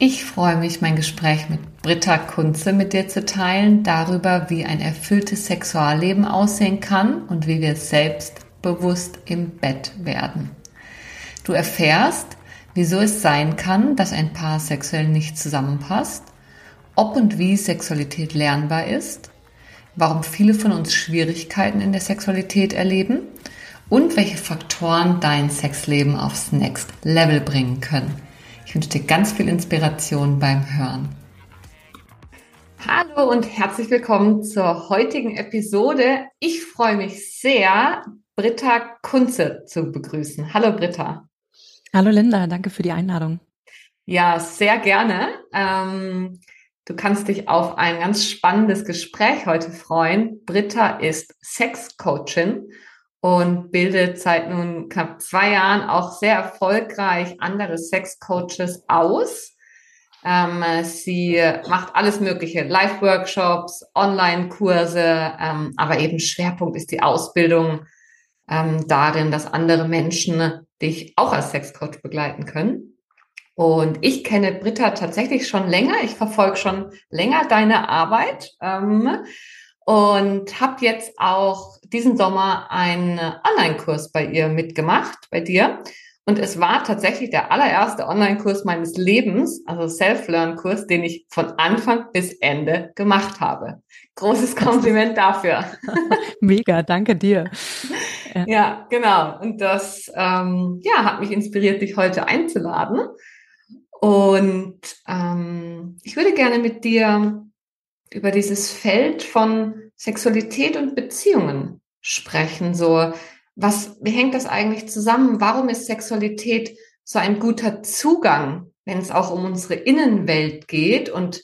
Ich freue mich, mein Gespräch mit Britta Kunze mit dir zu teilen, darüber, wie ein erfülltes Sexualleben aussehen kann und wie wir selbstbewusst im Bett werden. Du erfährst, wieso es sein kann, dass ein Paar sexuell nicht zusammenpasst, ob und wie Sexualität lernbar ist, warum viele von uns Schwierigkeiten in der Sexualität erleben und welche Faktoren dein Sexleben aufs Next Level bringen können. Ich wünsche dir ganz viel Inspiration beim Hören. Hallo und herzlich willkommen zur heutigen Episode. Ich freue mich sehr, Britta Kunze zu begrüßen. Hallo Britta. Hallo Linda, danke für die Einladung. Ja, sehr gerne. Ähm, du kannst dich auf ein ganz spannendes Gespräch heute freuen. Britta ist Sexcoachin und bildet seit nun knapp zwei Jahren auch sehr erfolgreich andere Sexcoaches aus. Ähm, sie macht alles Mögliche, Live-Workshops, Online-Kurse, ähm, aber eben Schwerpunkt ist die Ausbildung ähm, darin, dass andere Menschen dich auch als Sexcoach begleiten können. Und ich kenne Britta tatsächlich schon länger. Ich verfolge schon länger deine Arbeit. Ähm, und habe jetzt auch diesen Sommer einen Online-Kurs bei ihr mitgemacht, bei dir. Und es war tatsächlich der allererste Online-Kurs meines Lebens, also Self-Learn-Kurs, den ich von Anfang bis Ende gemacht habe. Großes Kompliment dafür. Mega, danke dir. Ja, ja genau. Und das ähm, ja, hat mich inspiriert, dich heute einzuladen. Und ähm, ich würde gerne mit dir über dieses Feld von Sexualität und Beziehungen sprechen. So, was, wie hängt das eigentlich zusammen? Warum ist Sexualität so ein guter Zugang, wenn es auch um unsere Innenwelt geht? Und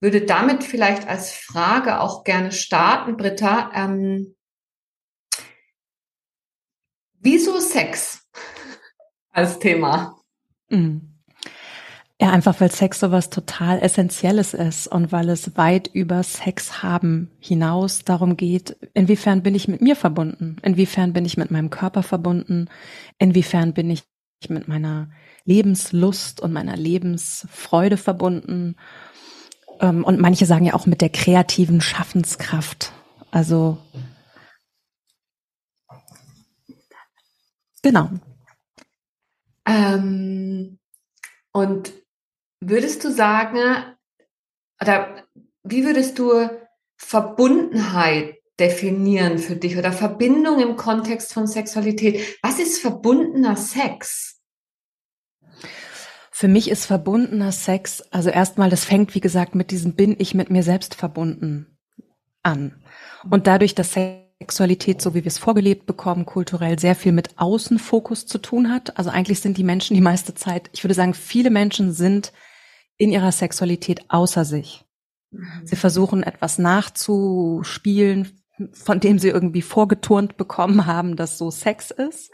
würde damit vielleicht als Frage auch gerne starten, Britta. Ähm, wieso Sex als Thema? Mhm. Ja, einfach weil Sex sowas total Essentielles ist und weil es weit über Sex haben hinaus darum geht, inwiefern bin ich mit mir verbunden, inwiefern bin ich mit meinem Körper verbunden, inwiefern bin ich mit meiner Lebenslust und meiner Lebensfreude verbunden. Ähm, und manche sagen ja auch mit der kreativen Schaffenskraft. Also genau. Ähm, und Würdest du sagen, oder wie würdest du Verbundenheit definieren für dich oder Verbindung im Kontext von Sexualität? Was ist verbundener Sex? Für mich ist verbundener Sex, also erstmal, das fängt, wie gesagt, mit diesem bin ich mit mir selbst verbunden an. Und dadurch, dass Sexualität, so wie wir es vorgelebt bekommen, kulturell sehr viel mit Außenfokus zu tun hat. Also eigentlich sind die Menschen die meiste Zeit, ich würde sagen, viele Menschen sind in ihrer Sexualität außer sich. Mhm. Sie versuchen etwas nachzuspielen, von dem sie irgendwie vorgeturnt bekommen haben, dass so Sex ist,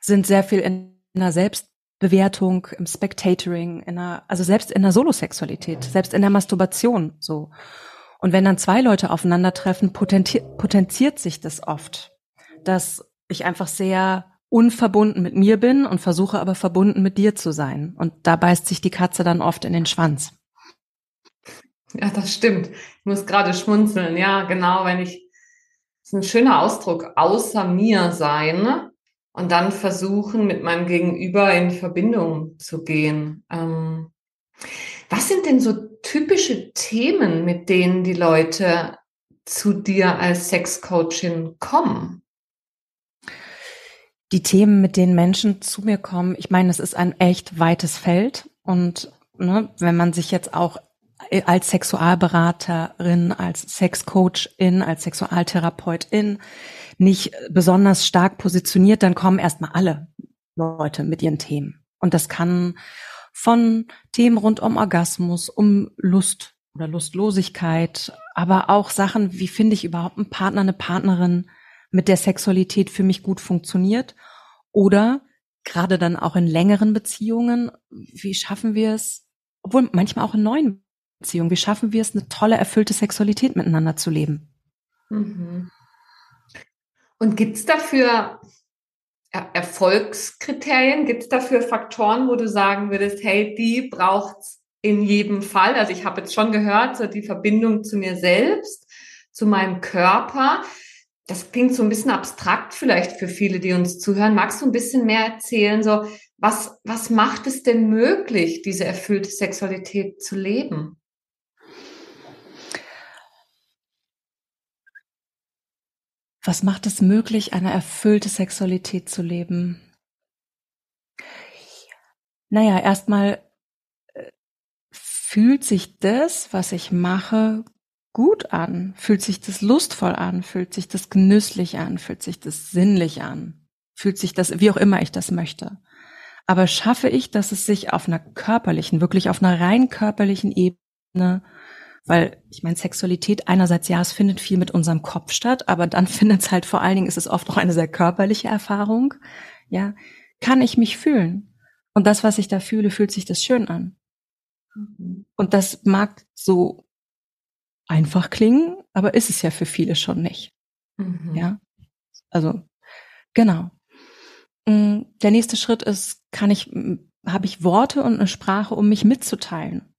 sind sehr viel in einer Selbstbewertung, im Spectatoring, in einer, also selbst in der Solosexualität, selbst in der Masturbation so. Und wenn dann zwei Leute aufeinandertreffen, potenziert sich das oft, dass ich einfach sehr unverbunden mit mir bin und versuche aber verbunden mit dir zu sein. Und da beißt sich die Katze dann oft in den Schwanz. Ja, das stimmt. Ich muss gerade schmunzeln. Ja, genau, wenn ich, das ist ein schöner Ausdruck, außer mir sein und dann versuchen, mit meinem Gegenüber in Verbindung zu gehen. Ähm, was sind denn so typische Themen, mit denen die Leute zu dir als Sexcoachin kommen? Die Themen, mit denen Menschen zu mir kommen, ich meine, es ist ein echt weites Feld und ne, wenn man sich jetzt auch als Sexualberaterin, als Sexcoachin, als Sexualtherapeutin nicht besonders stark positioniert, dann kommen erstmal alle Leute mit ihren Themen. Und das kann von Themen rund um Orgasmus, um Lust oder Lustlosigkeit, aber auch Sachen, wie finde ich überhaupt einen Partner, eine Partnerin, mit der Sexualität für mich gut funktioniert oder gerade dann auch in längeren Beziehungen, wie schaffen wir es, obwohl manchmal auch in neuen Beziehungen, wie schaffen wir es, eine tolle, erfüllte Sexualität miteinander zu leben? Mhm. Und gibt es dafür er Erfolgskriterien? Gibt es dafür Faktoren, wo du sagen würdest, hey, die braucht's in jedem Fall? Also ich habe jetzt schon gehört, so die Verbindung zu mir selbst, zu meinem Körper. Das klingt so ein bisschen abstrakt vielleicht für viele, die uns zuhören. Magst du ein bisschen mehr erzählen, so was, was macht es denn möglich, diese erfüllte Sexualität zu leben? Was macht es möglich, eine erfüllte Sexualität zu leben? Naja, erstmal äh, fühlt sich das, was ich mache, gut an? Fühlt sich das lustvoll an? Fühlt sich das genüsslich an? Fühlt sich das sinnlich an? Fühlt sich das, wie auch immer ich das möchte? Aber schaffe ich, dass es sich auf einer körperlichen, wirklich auf einer rein körperlichen Ebene weil ich meine, Sexualität einerseits, ja, es findet viel mit unserem Kopf statt, aber dann findet es halt vor allen Dingen, ist es oft auch eine sehr körperliche Erfahrung. Ja, kann ich mich fühlen? Und das, was ich da fühle, fühlt sich das schön an. Mhm. Und das mag so einfach klingen, aber ist es ja für viele schon nicht. Mhm. Ja, also genau. Mm, der nächste Schritt ist, kann ich, habe ich Worte und eine Sprache, um mich mitzuteilen?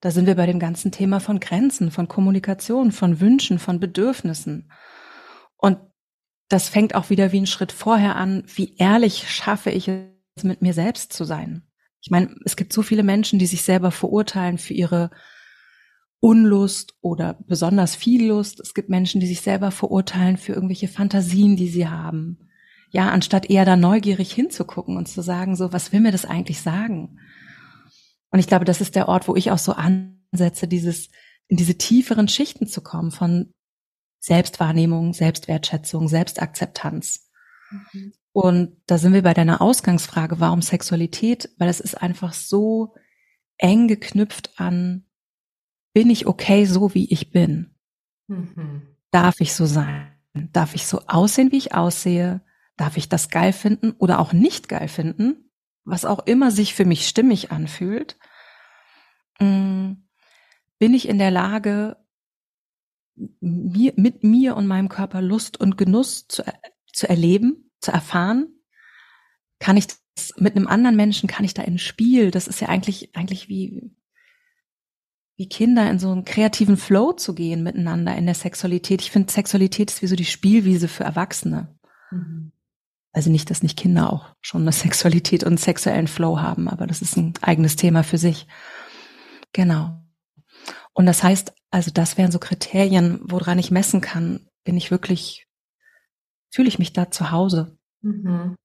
Da sind wir bei dem ganzen Thema von Grenzen, von Kommunikation, von Wünschen, von Bedürfnissen. Und das fängt auch wieder wie ein Schritt vorher an, wie ehrlich schaffe ich es, mit mir selbst zu sein. Ich meine, es gibt so viele Menschen, die sich selber verurteilen für ihre Unlust oder besonders viel Lust. Es gibt Menschen, die sich selber verurteilen für irgendwelche Fantasien, die sie haben. Ja, anstatt eher da neugierig hinzugucken und zu sagen, so, was will mir das eigentlich sagen? Und ich glaube, das ist der Ort, wo ich auch so ansetze, dieses, in diese tieferen Schichten zu kommen von Selbstwahrnehmung, Selbstwertschätzung, Selbstakzeptanz. Mhm. Und da sind wir bei deiner Ausgangsfrage, warum Sexualität? Weil es ist einfach so eng geknüpft an, bin ich okay so, wie ich bin? Mhm. Darf ich so sein? Darf ich so aussehen, wie ich aussehe? Darf ich das geil finden oder auch nicht geil finden? was auch immer sich für mich stimmig anfühlt, mm, bin ich in der Lage, mir, mit mir und meinem Körper Lust und Genuss zu, zu erleben, zu erfahren? Kann ich das mit einem anderen Menschen, kann ich da in Spiel? Das ist ja eigentlich, eigentlich wie, wie Kinder in so einen kreativen Flow zu gehen miteinander in der Sexualität. Ich finde, Sexualität ist wie so die Spielwiese für Erwachsene. Mhm. Also nicht, dass nicht Kinder auch schon eine Sexualität und sexuellen Flow haben, aber das ist ein eigenes Thema für sich. Genau. Und das heißt, also das wären so Kriterien, woran ich messen kann, bin ich wirklich, fühle ich mich da zu Hause. Mhm.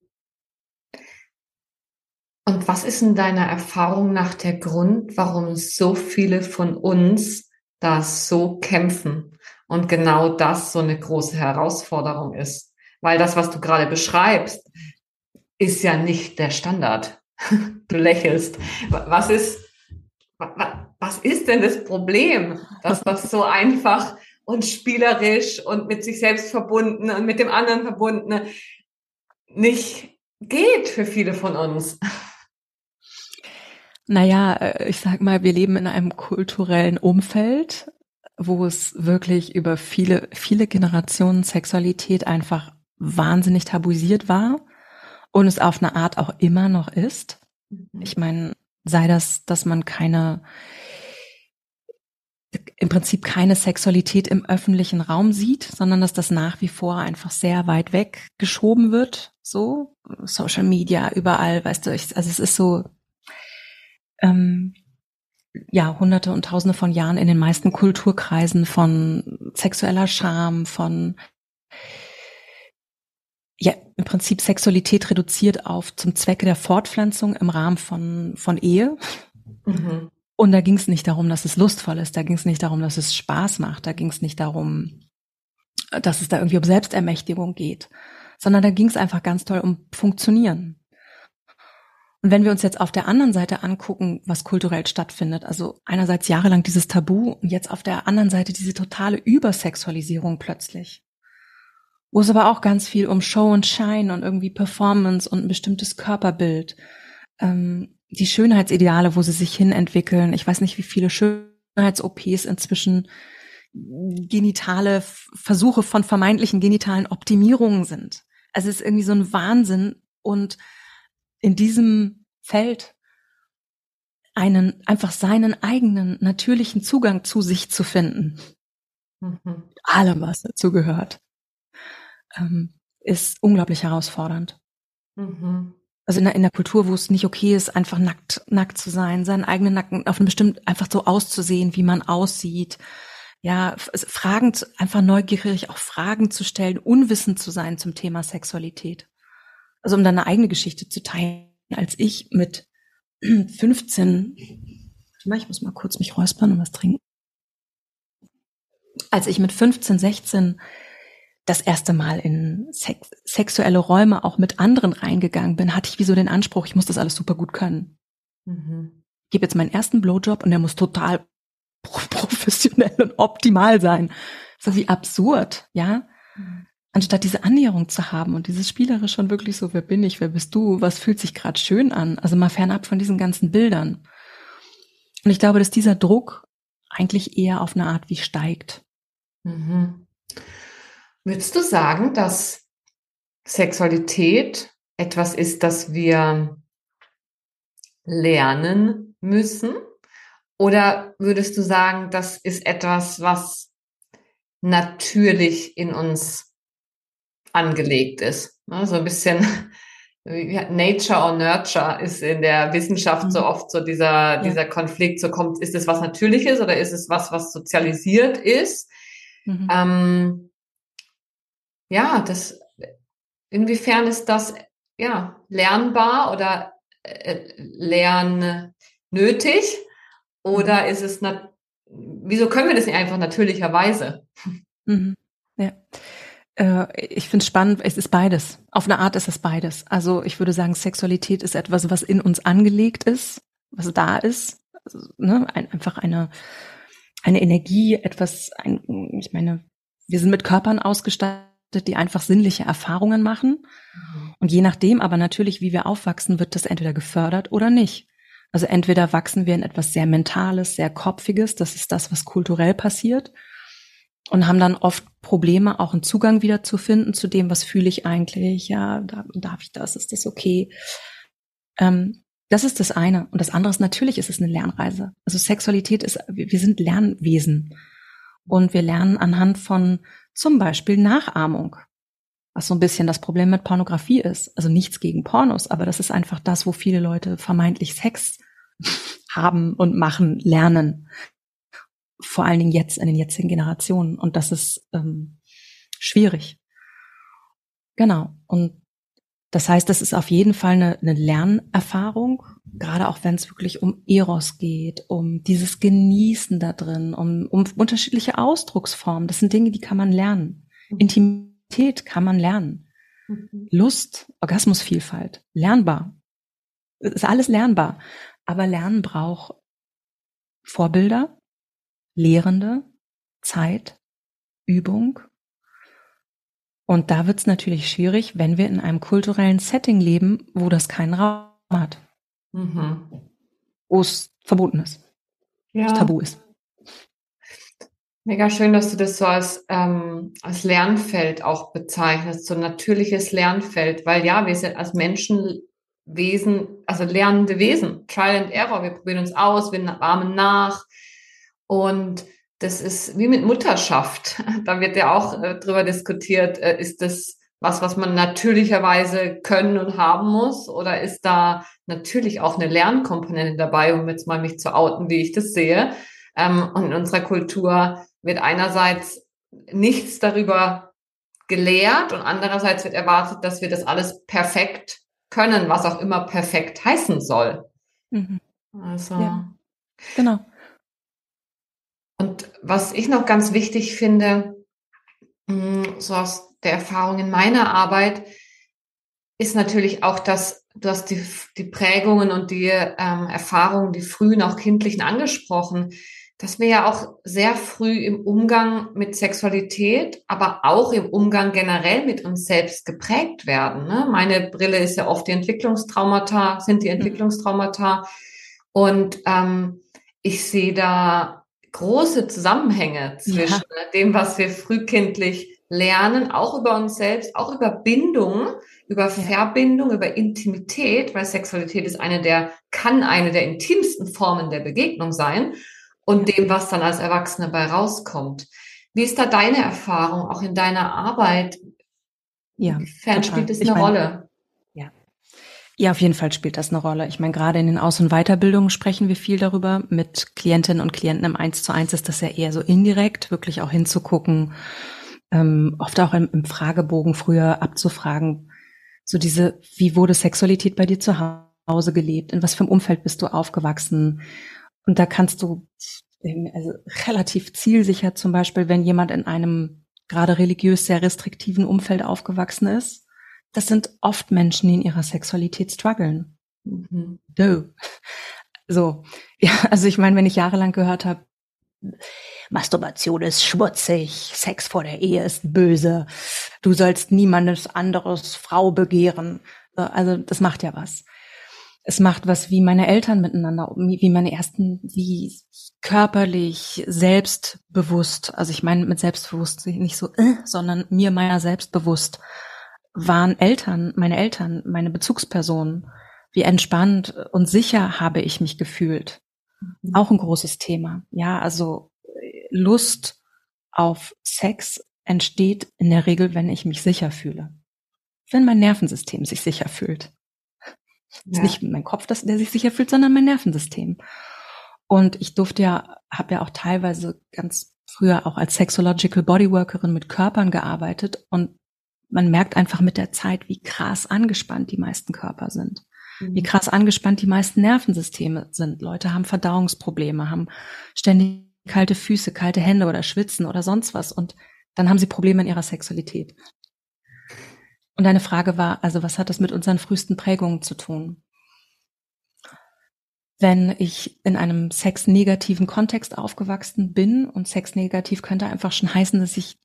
Und was ist in deiner Erfahrung nach der Grund, warum so viele von uns da so kämpfen und genau das so eine große Herausforderung ist? Weil das, was du gerade beschreibst, ist ja nicht der Standard. Du lächelst. Was ist, was ist denn das Problem, dass das so einfach und spielerisch und mit sich selbst verbunden und mit dem anderen verbunden nicht geht für viele von uns? Naja, äh, ich sag mal, wir leben in einem kulturellen Umfeld, wo es wirklich über viele, viele Generationen Sexualität einfach wahnsinnig tabuisiert war und es auf eine Art auch immer noch ist. Mhm. Ich meine, sei das, dass man keine, im Prinzip keine Sexualität im öffentlichen Raum sieht, sondern dass das nach wie vor einfach sehr weit weg geschoben wird. So, Social Media, überall, weißt du, ich, also es ist so, ähm, ja, hunderte und tausende von Jahren in den meisten Kulturkreisen von sexueller Scham, von ja im Prinzip Sexualität reduziert auf zum Zwecke der Fortpflanzung im Rahmen von, von Ehe. Mhm. Und da ging es nicht darum, dass es lustvoll ist, da ging es nicht darum, dass es Spaß macht, da ging es nicht darum, dass es da irgendwie um Selbstermächtigung geht, sondern da ging es einfach ganz toll um Funktionieren. Und wenn wir uns jetzt auf der anderen Seite angucken, was kulturell stattfindet, also einerseits jahrelang dieses Tabu und jetzt auf der anderen Seite diese totale Übersexualisierung plötzlich, wo es aber auch ganz viel um Show und Shine und irgendwie Performance und ein bestimmtes Körperbild, ähm, die Schönheitsideale, wo sie sich hin entwickeln. Ich weiß nicht, wie viele Schönheits-OPs inzwischen genitale Versuche von vermeintlichen genitalen Optimierungen sind. Also es ist irgendwie so ein Wahnsinn und in diesem Feld einen, einfach seinen eigenen natürlichen Zugang zu sich zu finden. Mhm. Allem, was dazu gehört, ähm, ist unglaublich herausfordernd. Mhm. Also in der, in der Kultur, wo es nicht okay ist, einfach nackt, nackt zu sein, seinen eigenen Nacken auf einem bestimmten, einfach so auszusehen, wie man aussieht. Ja, Fragen, einfach neugierig auch Fragen zu stellen, unwissend zu sein zum Thema Sexualität also um dann eine eigene Geschichte zu teilen, als ich mit 15, ich muss mal kurz mich räuspern und was trinken. Als ich mit 15, 16 das erste Mal in sex sexuelle Räume auch mit anderen reingegangen bin, hatte ich wie so den Anspruch, ich muss das alles super gut können. Mhm. Ich gebe jetzt meinen ersten Blowjob und der muss total professionell und optimal sein. So wie absurd, ja. Anstatt diese Annäherung zu haben und dieses Spielere schon wirklich so, wer bin ich, wer bist du, was fühlt sich gerade schön an, also mal fernab von diesen ganzen Bildern. Und ich glaube, dass dieser Druck eigentlich eher auf eine Art wie steigt. Mhm. Würdest du sagen, dass Sexualität etwas ist, das wir lernen müssen? Oder würdest du sagen, das ist etwas, was natürlich in uns angelegt ist. Ne? So ein bisschen Nature or Nurture ist in der Wissenschaft mhm. so oft so dieser, ja. dieser Konflikt, so kommt, ist es was Natürliches oder ist es was, was sozialisiert ist? Mhm. Ähm, ja, das, inwiefern ist das, ja, lernbar oder äh, lernnötig? Oder mhm. ist es, wieso können wir das nicht einfach natürlicherweise? Mhm. Ja. Äh, ich finde es spannend, es ist beides. Auf eine Art ist es beides. Also ich würde sagen, Sexualität ist etwas, was in uns angelegt ist, was da ist. Also, ne? Ein, einfach eine, eine Energie, etwas, ein, ich meine, wir sind mit Körpern ausgestattet, die einfach sinnliche Erfahrungen machen. Mhm. Und je nachdem, aber natürlich, wie wir aufwachsen, wird das entweder gefördert oder nicht. Also entweder wachsen wir in etwas sehr Mentales, sehr Kopfiges, das ist das, was kulturell passiert und haben dann oft Probleme, auch einen Zugang wieder zu finden zu dem, was fühle ich eigentlich, ja, darf ich das, ist das okay? Ähm, das ist das eine. Und das andere ist, natürlich ist es eine Lernreise. Also Sexualität ist, wir sind Lernwesen. Und wir lernen anhand von zum Beispiel Nachahmung, was so ein bisschen das Problem mit Pornografie ist. Also nichts gegen Pornos, aber das ist einfach das, wo viele Leute vermeintlich Sex haben und machen, lernen vor allen Dingen jetzt in den jetzigen Generationen. Und das ist ähm, schwierig. Genau. Und das heißt, das ist auf jeden Fall eine, eine Lernerfahrung, gerade auch wenn es wirklich um Eros geht, um dieses Genießen da drin, um, um unterschiedliche Ausdrucksformen. Das sind Dinge, die kann man lernen. Mhm. Intimität kann man lernen. Mhm. Lust, Orgasmusvielfalt, lernbar. Das ist alles lernbar. Aber Lernen braucht Vorbilder, Lehrende, Zeit, Übung. Und da wird es natürlich schwierig, wenn wir in einem kulturellen Setting leben, wo das keinen Raum hat. Mhm. Wo es verboten ist. Ja. Tabu ist. Mega schön, dass du das so als, ähm, als Lernfeld auch bezeichnest, so ein natürliches Lernfeld, weil ja, wir sind als Menschenwesen, also lernende Wesen, Trial and Error, wir probieren uns aus, wir ahmen nach, und das ist wie mit Mutterschaft. Da wird ja auch äh, drüber diskutiert, äh, ist das was, was man natürlicherweise können und haben muss? Oder ist da natürlich auch eine Lernkomponente dabei, um jetzt mal mich zu outen, wie ich das sehe? Ähm, und in unserer Kultur wird einerseits nichts darüber gelehrt und andererseits wird erwartet, dass wir das alles perfekt können, was auch immer perfekt heißen soll. Mhm. Also. Ja. Genau. Und was ich noch ganz wichtig finde, mm, so aus der Erfahrung in meiner Arbeit, ist natürlich auch das, du hast die, die Prägungen und die ähm, Erfahrungen, die frühen, auch kindlichen angesprochen, dass wir ja auch sehr früh im Umgang mit Sexualität, aber auch im Umgang generell mit uns selbst geprägt werden. Ne? Meine Brille ist ja oft die Entwicklungstraumata, sind die mhm. Entwicklungstraumata. Und ähm, ich sehe da große Zusammenhänge zwischen ja. dem, was wir frühkindlich lernen, auch über uns selbst, auch über Bindung, über. Verbindung, über Intimität, weil Sexualität ist eine der, kann eine der intimsten Formen der Begegnung sein und dem, was dann als Erwachsene bei rauskommt. Wie ist da deine Erfahrung, auch in deiner Arbeit? Ja. Inwiefern spielt es eine meine, Rolle? Ja. Auf jeden Fall spielt das eine Rolle. Ich meine, gerade in den Aus- und Weiterbildungen sprechen wir viel darüber. Mit Klientinnen und Klienten im Eins zu eins ist das ja eher so indirekt, wirklich auch hinzugucken, ähm, oft auch im, im Fragebogen früher abzufragen, so diese, wie wurde Sexualität bei dir zu Hause gelebt? In was für einem Umfeld bist du aufgewachsen? Und da kannst du ähm, also relativ zielsicher zum Beispiel, wenn jemand in einem gerade religiös sehr restriktiven Umfeld aufgewachsen ist, das sind oft Menschen, die in ihrer Sexualität strugglen. Mhm. So, ja, also ich meine, wenn ich jahrelang gehört habe, Masturbation ist schmutzig, Sex vor der Ehe ist böse, du sollst niemandes anderes Frau begehren. Also das macht ja was. Es macht was, wie meine Eltern miteinander, wie meine ersten, wie körperlich, selbstbewusst, also ich meine mit selbstbewusst nicht so, äh, sondern mir meiner selbstbewusst waren Eltern, meine Eltern, meine Bezugspersonen. Wie entspannt und sicher habe ich mich gefühlt. Mhm. Auch ein großes Thema. Ja, also Lust auf Sex entsteht in der Regel, wenn ich mich sicher fühle. Wenn mein Nervensystem sich sicher fühlt. Ja. Ist nicht mein Kopf, das, der sich sicher fühlt, sondern mein Nervensystem. Und ich durfte ja, habe ja auch teilweise ganz früher auch als Sexological Bodyworkerin mit Körpern gearbeitet und man merkt einfach mit der Zeit, wie krass angespannt die meisten Körper sind. Wie mhm. krass angespannt die meisten Nervensysteme sind. Leute haben Verdauungsprobleme, haben ständig kalte Füße, kalte Hände oder schwitzen oder sonst was. Und dann haben sie Probleme in ihrer Sexualität. Und deine Frage war, also was hat das mit unseren frühesten Prägungen zu tun? Wenn ich in einem sexnegativen Kontext aufgewachsen bin und sexnegativ könnte einfach schon heißen, dass ich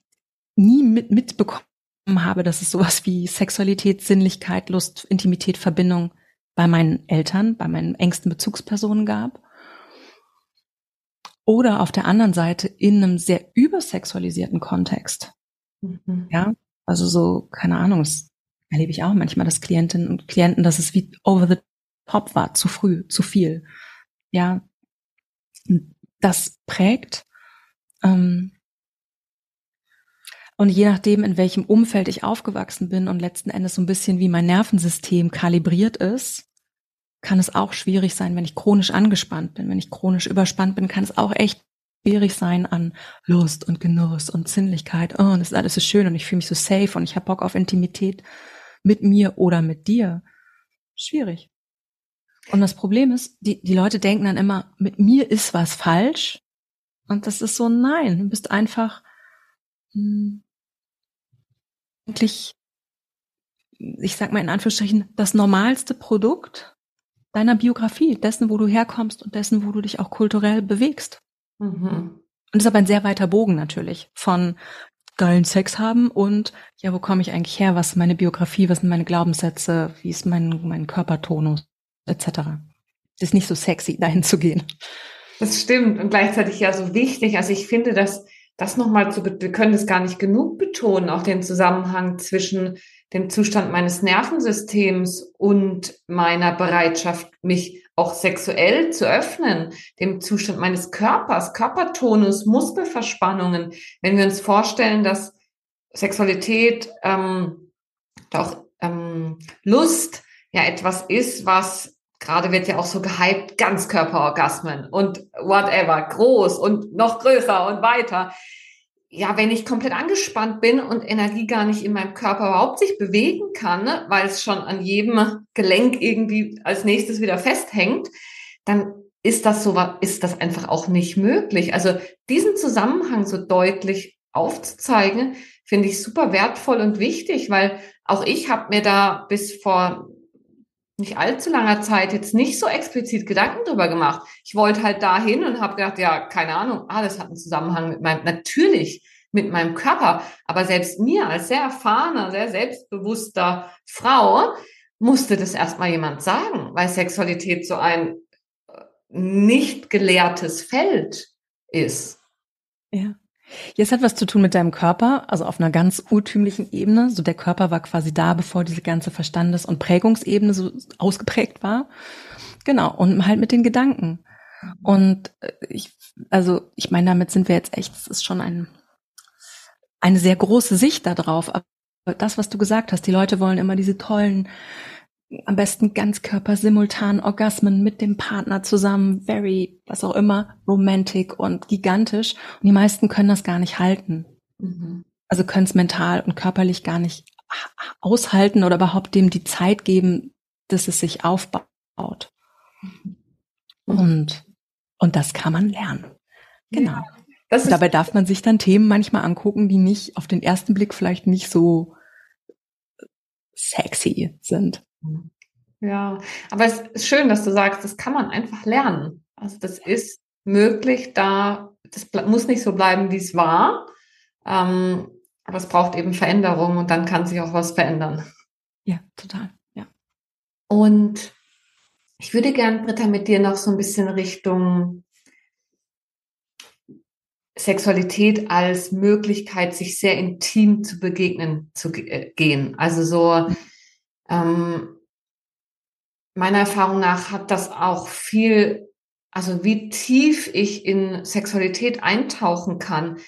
nie mit, mitbekommen habe, dass es sowas wie Sexualität, Sinnlichkeit, Lust, Intimität, Verbindung bei meinen Eltern, bei meinen engsten Bezugspersonen gab oder auf der anderen Seite in einem sehr übersexualisierten Kontext. Mhm. Ja, also so, keine Ahnung, das erlebe ich auch manchmal, dass Klientinnen und Klienten, dass es wie over the top war, zu früh, zu viel. Ja, das prägt. Ähm, und je nachdem, in welchem Umfeld ich aufgewachsen bin und letzten Endes so ein bisschen wie mein Nervensystem kalibriert ist, kann es auch schwierig sein, wenn ich chronisch angespannt bin. Wenn ich chronisch überspannt bin, kann es auch echt schwierig sein an Lust und Genuss und Sinnlichkeit. Oh, und das ist alles so schön und ich fühle mich so safe und ich habe Bock auf Intimität mit mir oder mit dir. Schwierig. Und das Problem ist, die, die Leute denken dann immer, mit mir ist was falsch. Und das ist so, nein, du bist einfach hm, eigentlich, ich sag mal in Anführungsstrichen, das normalste Produkt deiner Biografie, dessen, wo du herkommst und dessen, wo du dich auch kulturell bewegst. Mhm. Und das ist aber ein sehr weiter Bogen natürlich von geilen Sex haben und ja, wo komme ich eigentlich her? Was ist meine Biografie? Was sind meine Glaubenssätze? Wie ist mein, mein Körpertonus? Etc. Es ist nicht so sexy, dahin zu gehen. Das stimmt und gleichzeitig ja so wichtig. Also ich finde, dass das nochmal zu, wir können das gar nicht genug betonen, auch den Zusammenhang zwischen dem Zustand meines Nervensystems und meiner Bereitschaft, mich auch sexuell zu öffnen, dem Zustand meines Körpers, Körpertonus, Muskelverspannungen. Wenn wir uns vorstellen, dass Sexualität, ähm, doch ähm, Lust ja etwas ist, was gerade wird ja auch so gehypt, Ganzkörperorgasmen und whatever, groß und noch größer und weiter ja, wenn ich komplett angespannt bin und Energie gar nicht in meinem Körper überhaupt sich bewegen kann, ne, weil es schon an jedem Gelenk irgendwie als nächstes wieder festhängt, dann ist das so, ist das einfach auch nicht möglich. Also diesen Zusammenhang so deutlich aufzuzeigen, finde ich super wertvoll und wichtig, weil auch ich habe mir da bis vor nicht allzu langer Zeit jetzt nicht so explizit Gedanken drüber gemacht. Ich wollte halt dahin und habe gedacht, ja, keine Ahnung, ah, hat einen Zusammenhang mit meinem, natürlich mit meinem Körper, aber selbst mir als sehr erfahrener, sehr selbstbewusster Frau musste das erstmal jemand sagen, weil Sexualität so ein äh, nicht gelehrtes Feld ist. Ja. Jetzt hat was zu tun mit deinem Körper, also auf einer ganz urtümlichen Ebene. So der Körper war quasi da, bevor diese ganze Verstandes- und Prägungsebene so ausgeprägt war. Genau. Und halt mit den Gedanken. Und äh, ich, also ich meine, damit sind wir jetzt echt, es ist schon ein, eine sehr große Sicht darauf. Aber das, was du gesagt hast, die Leute wollen immer diese tollen am besten Ganzkörper simultan Orgasmen mit dem Partner zusammen, very, was auch immer, romantic und gigantisch. Und die meisten können das gar nicht halten. Mhm. Also können es mental und körperlich gar nicht aushalten oder überhaupt dem die Zeit geben, dass es sich aufbaut. Mhm. Und, und das kann man lernen. Genau. Ja, Dabei darf man sich dann Themen manchmal angucken, die nicht auf den ersten Blick vielleicht nicht so sexy sind. Ja, aber es ist schön, dass du sagst, das kann man einfach lernen. Also das ist möglich, da, das muss nicht so bleiben, wie es war. Ähm, aber es braucht eben Veränderung und dann kann sich auch was verändern. Ja, total. Ja. Und ich würde gern, Britta, mit dir noch so ein bisschen Richtung Sexualität als Möglichkeit, sich sehr intim zu begegnen, zu äh, gehen. Also so, ähm, meiner Erfahrung nach hat das auch viel, also wie tief ich in Sexualität eintauchen kann,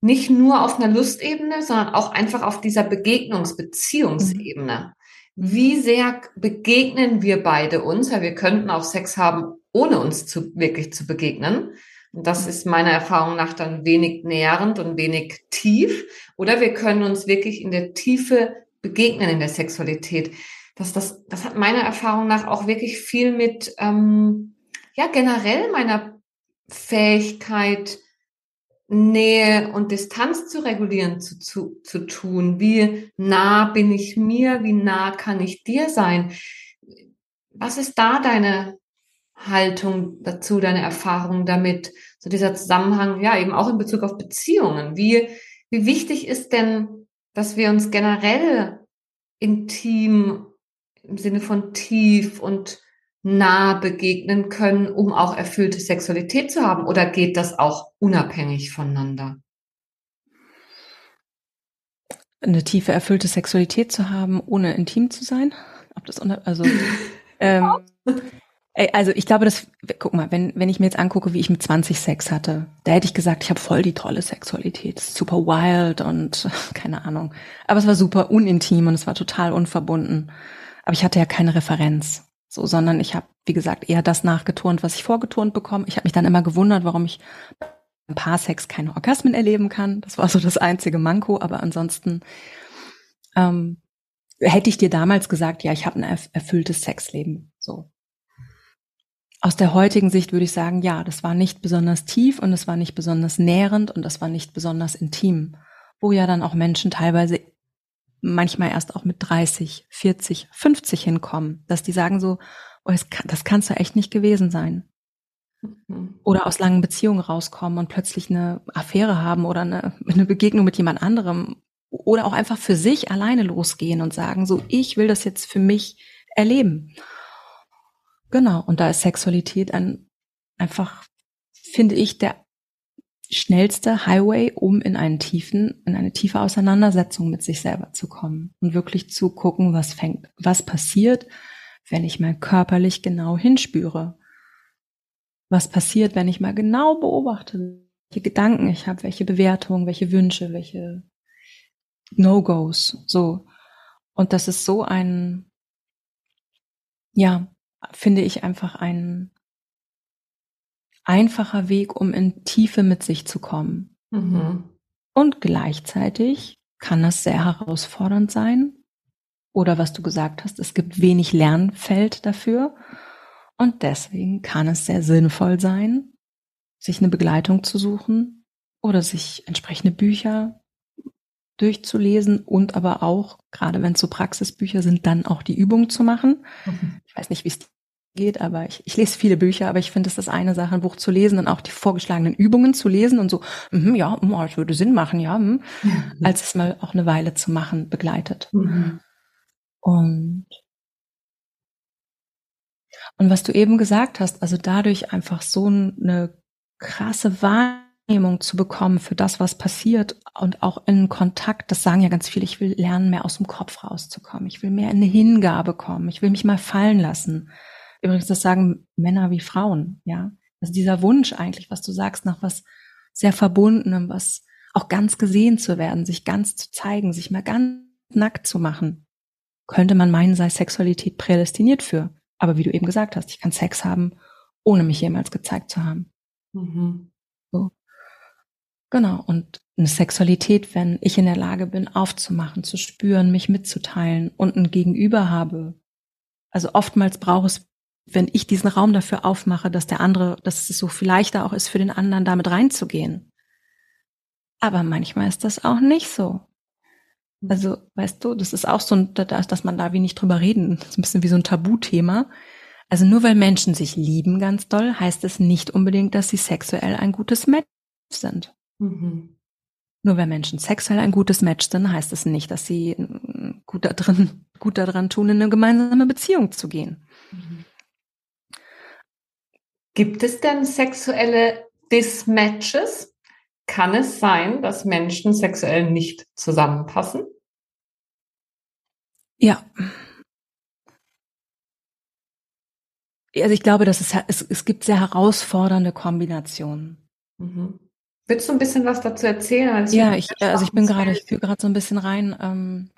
nicht nur auf einer Lustebene, sondern auch einfach auf dieser Begegnungsbeziehungsebene. Mhm. Wie sehr begegnen wir beide uns? Ja, wir könnten auch Sex haben, ohne uns zu, wirklich zu begegnen. Und das ist meiner Erfahrung nach dann wenig nährend und wenig tief. Oder wir können uns wirklich in der Tiefe begegnen in der Sexualität. Das, das, das hat meiner Erfahrung nach auch wirklich viel mit, ähm, ja, generell meiner Fähigkeit, Nähe und Distanz zu regulieren zu, zu, zu tun. Wie nah bin ich mir? Wie nah kann ich dir sein? Was ist da deine Haltung dazu, deine Erfahrung damit? So dieser Zusammenhang, ja, eben auch in Bezug auf Beziehungen. Wie, wie wichtig ist denn, dass wir uns generell intim im Sinne von tief und nah begegnen können, um auch erfüllte Sexualität zu haben? Oder geht das auch unabhängig voneinander? Eine tiefe, erfüllte Sexualität zu haben, ohne intim zu sein? Ob das also ähm, also ich glaube, das, guck mal, wenn, wenn ich mir jetzt angucke, wie ich mit 20 Sex hatte, da hätte ich gesagt, ich habe voll die tolle Sexualität, super wild und keine Ahnung. Aber es war super unintim und es war total unverbunden. Aber ich hatte ja keine Referenz, so, sondern ich habe, wie gesagt, eher das nachgeturnt, was ich vorgeturnt bekomme. Ich habe mich dann immer gewundert, warum ich ein paar Sex keine Orgasmen erleben kann. Das war so das einzige Manko, aber ansonsten ähm, hätte ich dir damals gesagt, ja, ich habe ein erfülltes Sexleben. So. Aus der heutigen Sicht würde ich sagen, ja, das war nicht besonders tief und es war nicht besonders nährend und das war nicht besonders intim, wo ja dann auch Menschen teilweise manchmal erst auch mit 30, 40, 50 hinkommen, dass die sagen so, oh, das kann es ja echt nicht gewesen sein. Mhm. Oder aus langen Beziehungen rauskommen und plötzlich eine Affäre haben oder eine, eine Begegnung mit jemand anderem oder auch einfach für sich alleine losgehen und sagen so, ich will das jetzt für mich erleben. Genau. Und da ist Sexualität ein, einfach, finde ich, der schnellste Highway, um in einen tiefen, in eine tiefe Auseinandersetzung mit sich selber zu kommen und wirklich zu gucken, was fängt, was passiert, wenn ich mal körperlich genau hinspüre. Was passiert, wenn ich mal genau beobachte, welche Gedanken ich habe, welche Bewertungen, welche Wünsche, welche No-Gos, so. Und das ist so ein, ja, finde ich einfach ein einfacher Weg, um in Tiefe mit sich zu kommen. Mhm. Und gleichzeitig kann das sehr herausfordernd sein. Oder was du gesagt hast, es gibt wenig Lernfeld dafür. Und deswegen kann es sehr sinnvoll sein, sich eine Begleitung zu suchen oder sich entsprechende Bücher durchzulesen und aber auch, gerade wenn es so Praxisbücher sind, dann auch die Übungen zu machen. Mhm. Ich weiß nicht, wie es geht, aber ich, ich lese viele Bücher, aber ich finde es das eine Sache, ein Buch zu lesen und auch die vorgeschlagenen Übungen zu lesen und so, mm, ja, mm, das würde Sinn machen, ja, mm, mhm. als es mal auch eine Weile zu machen begleitet. Mhm. Und und was du eben gesagt hast, also dadurch einfach so eine krasse Wahrnehmung zu bekommen für das, was passiert und auch in Kontakt, das sagen ja ganz viele, ich will lernen, mehr aus dem Kopf rauszukommen. Ich will mehr in eine Hingabe kommen. Ich will mich mal fallen lassen. Übrigens, das sagen Männer wie Frauen, ja. Also dieser Wunsch eigentlich, was du sagst, nach was sehr Verbundenem, was auch ganz gesehen zu werden, sich ganz zu zeigen, sich mal ganz nackt zu machen, könnte man meinen, sei Sexualität prädestiniert für. Aber wie du eben gesagt hast, ich kann Sex haben, ohne mich jemals gezeigt zu haben. Mhm. So. Genau. Und eine Sexualität, wenn ich in der Lage bin, aufzumachen, zu spüren, mich mitzuteilen und ein Gegenüber habe. Also oftmals braucht es, wenn ich diesen Raum dafür aufmache, dass der andere, dass es so viel leichter auch ist für den anderen, damit reinzugehen. Aber manchmal ist das auch nicht so. Also, weißt du, das ist auch so, dass man da wenig drüber reden. Das ist ein bisschen wie so ein Tabuthema. Also nur weil Menschen sich lieben ganz doll, heißt es nicht unbedingt, dass sie sexuell ein gutes Match sind. Mhm. Nur weil Menschen sexuell ein gutes Match sind, heißt es nicht, dass sie gut darin, gut daran tun, in eine gemeinsame Beziehung zu gehen. Mhm. Gibt es denn sexuelle Dismatches? Kann es sein, dass Menschen sexuell nicht zusammenpassen? Ja. Also ich glaube, dass es, es, es gibt sehr herausfordernde Kombinationen. Mhm. Willst du ein bisschen was dazu erzählen? ja, ich, also ich bin gerade, ich fühle gerade so ein bisschen rein. Ähm,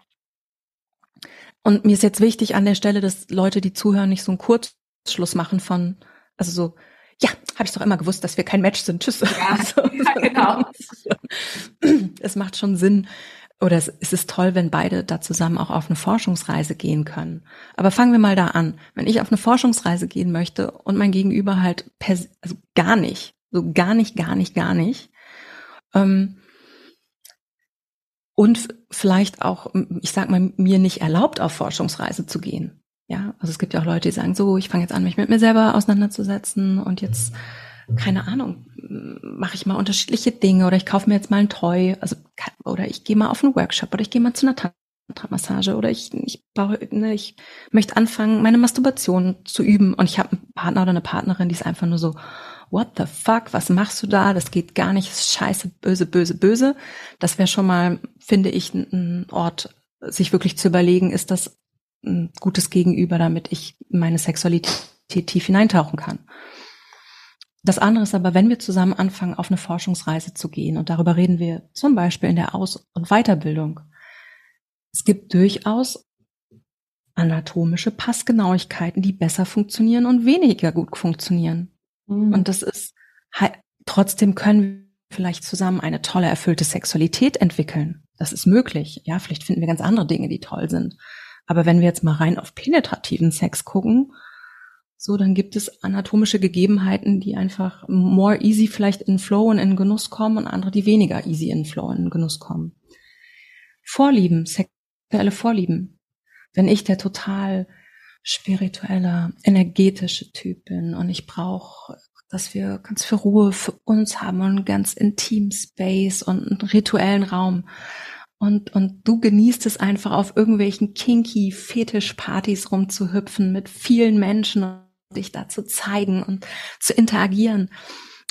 und mir ist jetzt wichtig an der Stelle, dass Leute, die zuhören, nicht so einen Kurzschluss machen von, also so, ja, habe ich doch immer gewusst, dass wir kein Match sind. Tschüss. Ja, also, ja genau. es macht schon Sinn, oder es, es ist toll, wenn beide da zusammen auch auf eine Forschungsreise gehen können. Aber fangen wir mal da an. Wenn ich auf eine Forschungsreise gehen möchte und mein Gegenüber halt per, also gar nicht, so gar nicht, gar nicht, gar nicht, ähm, und vielleicht auch, ich sag mal, mir nicht erlaubt, auf Forschungsreise zu gehen. Ja, also es gibt ja auch Leute, die sagen, so, ich fange jetzt an, mich mit mir selber auseinanderzusetzen und jetzt keine Ahnung, mache ich mal unterschiedliche Dinge oder ich kaufe mir jetzt mal ein Toy, also oder ich gehe mal auf einen Workshop oder ich gehe mal zu einer Tantra-Massage oder ich ich brauche ne, ich möchte anfangen meine Masturbation zu üben und ich habe einen Partner oder eine Partnerin, die ist einfach nur so What the fuck, was machst du da? Das geht gar nicht, ist scheiße, böse, böse, böse. Das wäre schon mal, finde ich, ein Ort, sich wirklich zu überlegen, ist das ein gutes Gegenüber, damit ich meine Sexualität tief hineintauchen kann. Das andere ist aber, wenn wir zusammen anfangen, auf eine Forschungsreise zu gehen, und darüber reden wir zum Beispiel in der Aus- und Weiterbildung, es gibt durchaus anatomische Passgenauigkeiten, die besser funktionieren und weniger gut funktionieren. Mhm. Und das ist, trotzdem können wir vielleicht zusammen eine tolle, erfüllte Sexualität entwickeln. Das ist möglich. Ja, vielleicht finden wir ganz andere Dinge, die toll sind. Aber wenn wir jetzt mal rein auf penetrativen Sex gucken, so, dann gibt es anatomische Gegebenheiten, die einfach more easy vielleicht in Flow und in Genuss kommen und andere, die weniger easy in Flow und in Genuss kommen. Vorlieben, sexuelle Vorlieben. Wenn ich der total spirituelle, energetische Typ bin und ich brauche, dass wir ganz viel Ruhe für uns haben und einen ganz intim Space und einen rituellen Raum. Und, und du genießt es einfach auf irgendwelchen kinky Fetischpartys rumzuhüpfen mit vielen Menschen dich da zu zeigen und zu interagieren.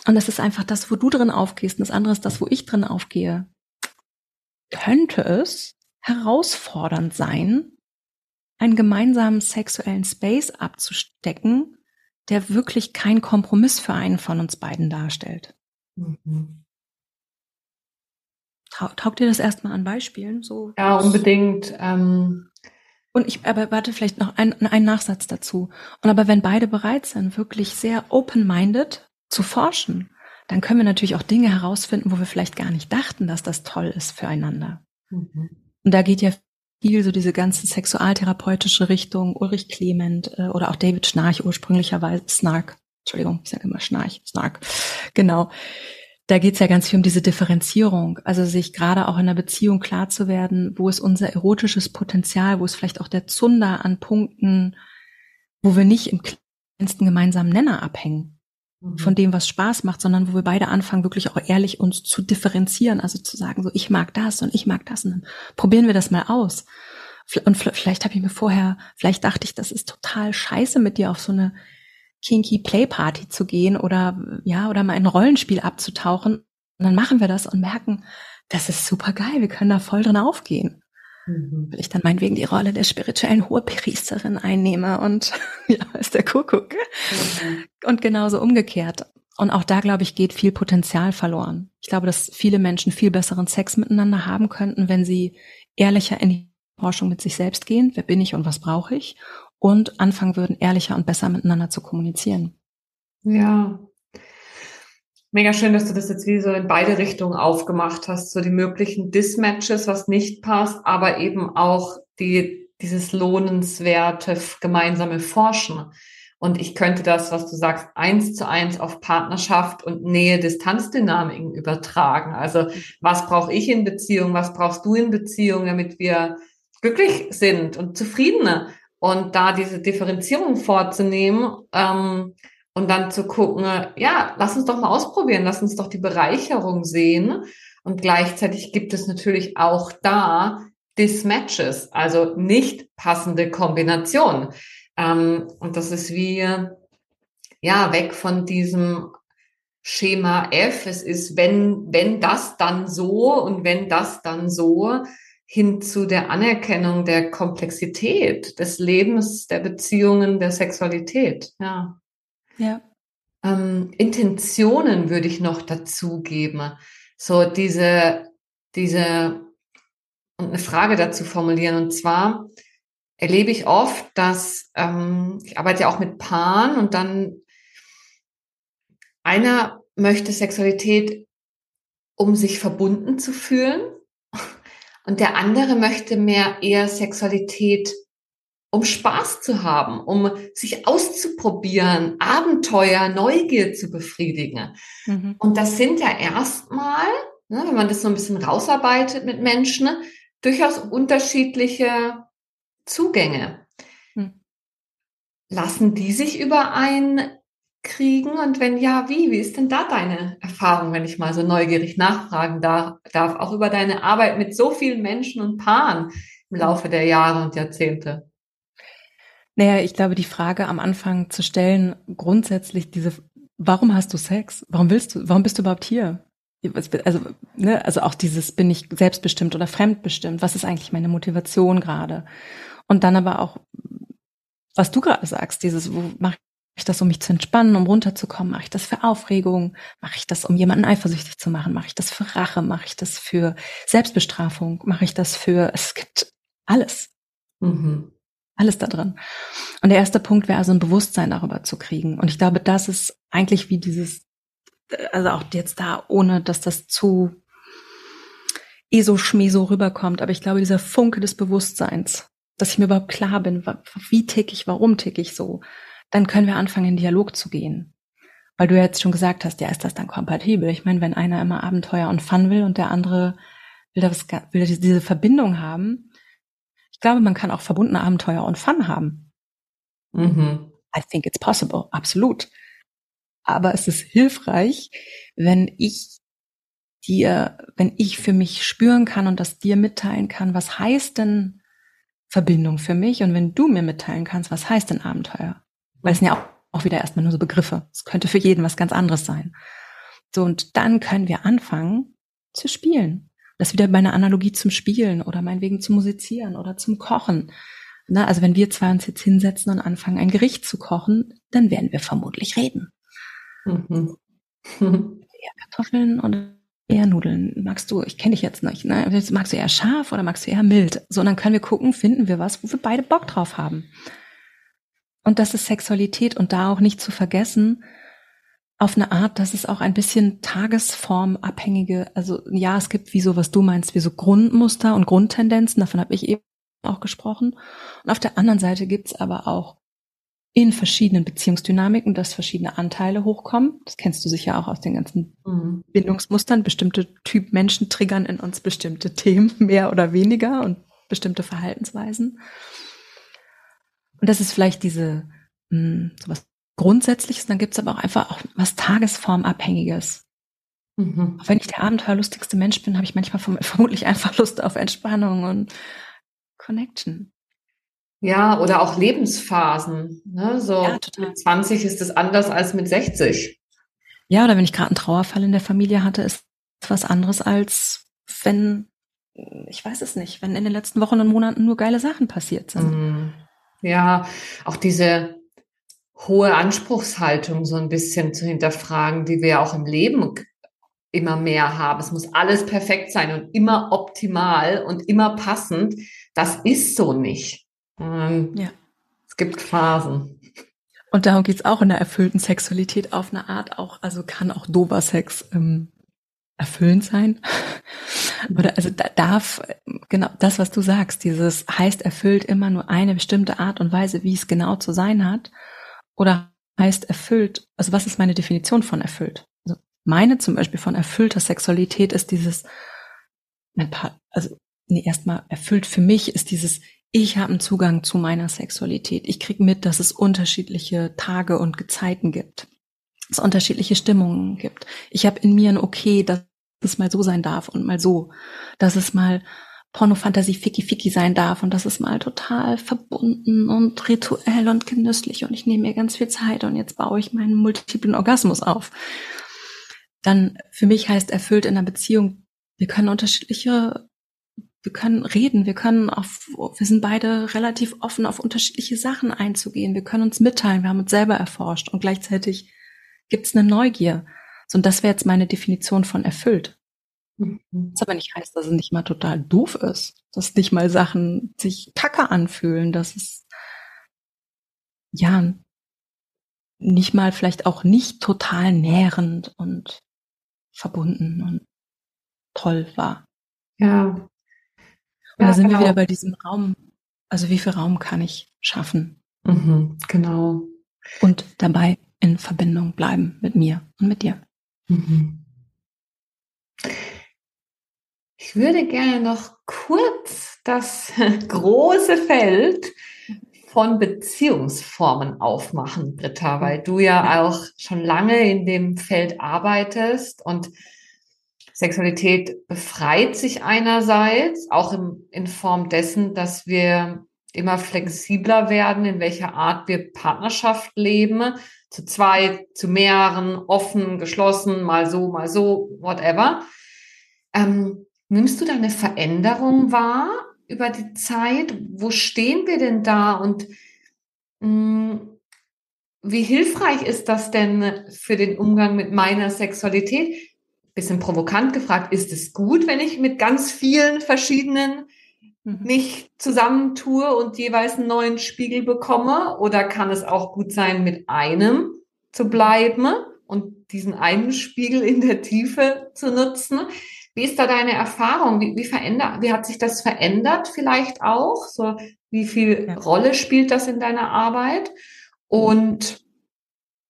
Und das ist einfach das, wo du drin aufgehst, und das andere ist das, wo ich drin aufgehe. Könnte es herausfordernd sein, einen gemeinsamen sexuellen Space abzustecken, der wirklich kein Kompromiss für einen von uns beiden darstellt. Mhm. Taugt dir das erstmal an Beispielen? So ja, unbedingt. Ähm, und ich aber warte vielleicht noch ein, ein Nachsatz dazu. Und aber wenn beide bereit sind, wirklich sehr open-minded zu forschen, dann können wir natürlich auch Dinge herausfinden, wo wir vielleicht gar nicht dachten, dass das toll ist füreinander. Mhm. Und da geht ja viel so diese ganze sexualtherapeutische Richtung, Ulrich Clement äh, oder auch David Schnarch ursprünglicherweise, Snark, Entschuldigung, ich sage immer Schnarch, Snark, genau. Da geht's ja ganz viel um diese Differenzierung, also sich gerade auch in einer Beziehung klar zu werden, wo ist unser erotisches Potenzial, wo ist vielleicht auch der Zunder an Punkten, wo wir nicht im kleinsten gemeinsamen Nenner abhängen mhm. von dem, was Spaß macht, sondern wo wir beide anfangen, wirklich auch ehrlich uns zu differenzieren, also zu sagen, so ich mag das und ich mag das und dann probieren wir das mal aus. Und vielleicht habe ich mir vorher, vielleicht dachte ich, das ist total scheiße, mit dir auf so eine kinky Playparty zu gehen oder ja, oder mal ein Rollenspiel abzutauchen. Und dann machen wir das und merken, das ist super geil, wir können da voll drin aufgehen. Mhm. Weil ich dann meinetwegen die Rolle der spirituellen Hohepriesterin einnehme und ja, ist der Kuckuck. Mhm. Und genauso umgekehrt. Und auch da, glaube ich, geht viel Potenzial verloren. Ich glaube, dass viele Menschen viel besseren Sex miteinander haben könnten, wenn sie ehrlicher in die Forschung mit sich selbst gehen. Wer bin ich und was brauche ich? Und anfangen würden, ehrlicher und besser miteinander zu kommunizieren. Ja. Mega schön, dass du das jetzt wie so in beide Richtungen aufgemacht hast, so die möglichen Dismatches, was nicht passt, aber eben auch die, dieses lohnenswerte gemeinsame Forschen. Und ich könnte das, was du sagst, eins zu eins auf Partnerschaft und Nähe-Distanzdynamiken übertragen. Also was brauche ich in Beziehung, was brauchst du in Beziehung, damit wir glücklich sind und zufriedener und da diese Differenzierung vorzunehmen ähm, und dann zu gucken, ja, lass uns doch mal ausprobieren, lass uns doch die Bereicherung sehen. Und gleichzeitig gibt es natürlich auch da Dismatches, also nicht passende Kombinationen. Ähm, und das ist wie, ja, weg von diesem Schema F. Es ist, wenn, wenn das dann so und wenn das dann so, hin zu der Anerkennung der Komplexität des Lebens, der Beziehungen, der Sexualität. Ja. Ja. Ähm, Intentionen würde ich noch dazugeben. So diese, diese, und eine Frage dazu formulieren. Und zwar erlebe ich oft, dass ähm, ich arbeite ja auch mit Paaren und dann einer möchte Sexualität, um sich verbunden zu fühlen und der andere möchte mehr eher Sexualität, um Spaß zu haben, um sich auszuprobieren, Abenteuer, Neugier zu befriedigen. Mhm. Und das sind ja erstmal, ne, wenn man das so ein bisschen rausarbeitet mit Menschen, durchaus unterschiedliche Zugänge. Mhm. Lassen die sich überein kriegen? Und wenn ja, wie? Wie ist denn da deine Erfahrung, wenn ich mal so neugierig nachfragen darf, auch über deine Arbeit mit so vielen Menschen und Paaren im Laufe der Jahre und Jahrzehnte? Naja, ich glaube, die Frage am Anfang zu stellen, grundsätzlich diese, warum hast du Sex? Warum willst du, warum bist du überhaupt hier? Also, ne, also auch dieses, bin ich selbstbestimmt oder fremdbestimmt? Was ist eigentlich meine Motivation gerade? Und dann aber auch, was du gerade sagst, dieses, wo mache ich das, um mich zu entspannen, um runterzukommen? Mache ich das für Aufregung? Mache ich das, um jemanden eifersüchtig zu machen? Mache ich das für Rache? Mache ich das für Selbstbestrafung? Mache ich das für, es gibt alles. Mhm. Alles da drin. Und der erste Punkt wäre also ein Bewusstsein darüber zu kriegen. Und ich glaube, das ist eigentlich wie dieses, also auch jetzt da, ohne dass das zu eso-schmeso rüberkommt. Aber ich glaube, dieser Funke des Bewusstseins, dass ich mir überhaupt klar bin, wie tick ich, warum tick ich so, dann können wir anfangen, in Dialog zu gehen. Weil du ja jetzt schon gesagt hast, ja, ist das dann kompatibel? Ich meine, wenn einer immer Abenteuer und Fun will und der andere will, das, will diese Verbindung haben, ich glaube, man kann auch verbundene Abenteuer und Fun haben. Mhm. I think it's possible, absolut. Aber es ist hilfreich, wenn ich dir, wenn ich für mich spüren kann und das dir mitteilen kann, was heißt denn Verbindung für mich und wenn du mir mitteilen kannst, was heißt denn Abenteuer? Weil es sind ja auch, auch wieder erstmal nur so Begriffe. Es könnte für jeden was ganz anderes sein. So, und dann können wir anfangen zu spielen. Das wieder bei einer Analogie zum Spielen oder meinetwegen zum Musizieren oder zum Kochen. Na, also wenn wir zwei uns jetzt hinsetzen und anfangen, ein Gericht zu kochen, dann werden wir vermutlich reden. Mhm. eher Kartoffeln oder eher Nudeln? Magst du, ich kenne dich jetzt nicht, ne? magst du eher scharf oder magst du eher mild? So, und dann können wir gucken, finden wir was, wo wir beide Bock drauf haben. Und das ist Sexualität und da auch nicht zu vergessen, auf eine Art, dass es auch ein bisschen tagesformabhängige, also ja, es gibt wie so, was du meinst, wie so Grundmuster und Grundtendenzen, davon habe ich eben auch gesprochen. Und auf der anderen Seite gibt's aber auch in verschiedenen Beziehungsdynamiken, dass verschiedene Anteile hochkommen. Das kennst du sicher auch aus den ganzen mhm. Bindungsmustern. Bestimmte Typ Menschen triggern in uns bestimmte Themen mehr oder weniger und bestimmte Verhaltensweisen. Und das ist vielleicht diese mh, hm, sowas Grundsätzliches. Dann gibt's aber auch einfach auch was Tagesformabhängiges. Mhm. Auch wenn ich der abenteuerlustigste Mensch bin, habe ich manchmal vermutlich einfach Lust auf Entspannung und Connection. Ja, oder auch Lebensphasen. Ne? So ja, mit 20 ist es anders als mit 60. Ja, oder wenn ich gerade einen Trauerfall in der Familie hatte, ist was anderes als wenn, ich weiß es nicht, wenn in den letzten Wochen und Monaten nur geile Sachen passiert sind. Mhm. Ja, auch diese hohe Anspruchshaltung so ein bisschen zu hinterfragen, die wir auch im Leben immer mehr haben. Es muss alles perfekt sein und immer optimal und immer passend. Das ist so nicht. Ähm, ja. Es gibt Phasen. Und darum geht's auch in der erfüllten Sexualität auf eine Art auch, also kann auch dober Sex ähm, erfüllend sein. Oder also da darf, genau das, was du sagst, dieses heißt erfüllt immer nur eine bestimmte Art und Weise, wie es genau zu sein hat. Oder heißt erfüllt, also was ist meine Definition von erfüllt? Also meine zum Beispiel von erfüllter Sexualität ist dieses, mein Part, also nee, erstmal erfüllt für mich ist dieses, ich habe einen Zugang zu meiner Sexualität. Ich krieg mit, dass es unterschiedliche Tage und Gezeiten gibt. Es unterschiedliche Stimmungen gibt. Ich habe in mir ein Okay, dass es mal so sein darf und mal so. Dass es mal Pornofantasie Ficky Ficky sein darf und dass es mal total verbunden und rituell und genüsslich und ich nehme mir ganz viel Zeit und jetzt baue ich meinen multiplen Orgasmus auf. Dann für mich heißt erfüllt in einer Beziehung, wir können unterschiedliche wir können reden, wir können auf, wir sind beide relativ offen auf unterschiedliche Sachen einzugehen, wir können uns mitteilen, wir haben uns selber erforscht und gleichzeitig gibt es eine Neugier. So, und das wäre jetzt meine Definition von erfüllt. Mhm. Was aber nicht heißt, dass es nicht mal total doof ist, dass nicht mal Sachen sich kacke anfühlen, dass es ja nicht mal vielleicht auch nicht total nährend und verbunden und toll war. Ja, und ja, da sind genau. wir wieder bei diesem Raum. Also wie viel Raum kann ich schaffen? Mhm, genau. Und dabei in Verbindung bleiben mit mir und mit dir. Mhm. Ich würde gerne noch kurz das große Feld von Beziehungsformen aufmachen, Britta, weil du ja auch schon lange in dem Feld arbeitest und Sexualität befreit sich einerseits, auch im, in Form dessen, dass wir immer flexibler werden, in welcher Art wir Partnerschaft leben, zu zwei, zu mehreren, offen, geschlossen, mal so, mal so, whatever. Ähm, nimmst du da eine Veränderung wahr über die Zeit? Wo stehen wir denn da und mh, mm, wie hilfreich ist das denn für den Umgang mit meiner Sexualität? bisschen provokant gefragt, ist es gut, wenn ich mit ganz vielen verschiedenen mhm. mich zusammentue und jeweils einen neuen Spiegel bekomme? Oder kann es auch gut sein, mit einem zu bleiben und diesen einen Spiegel in der Tiefe zu nutzen? Wie ist da deine Erfahrung? Wie, wie verändert, wie hat sich das verändert vielleicht auch? So, wie viel ja. Rolle spielt das in deiner Arbeit? Und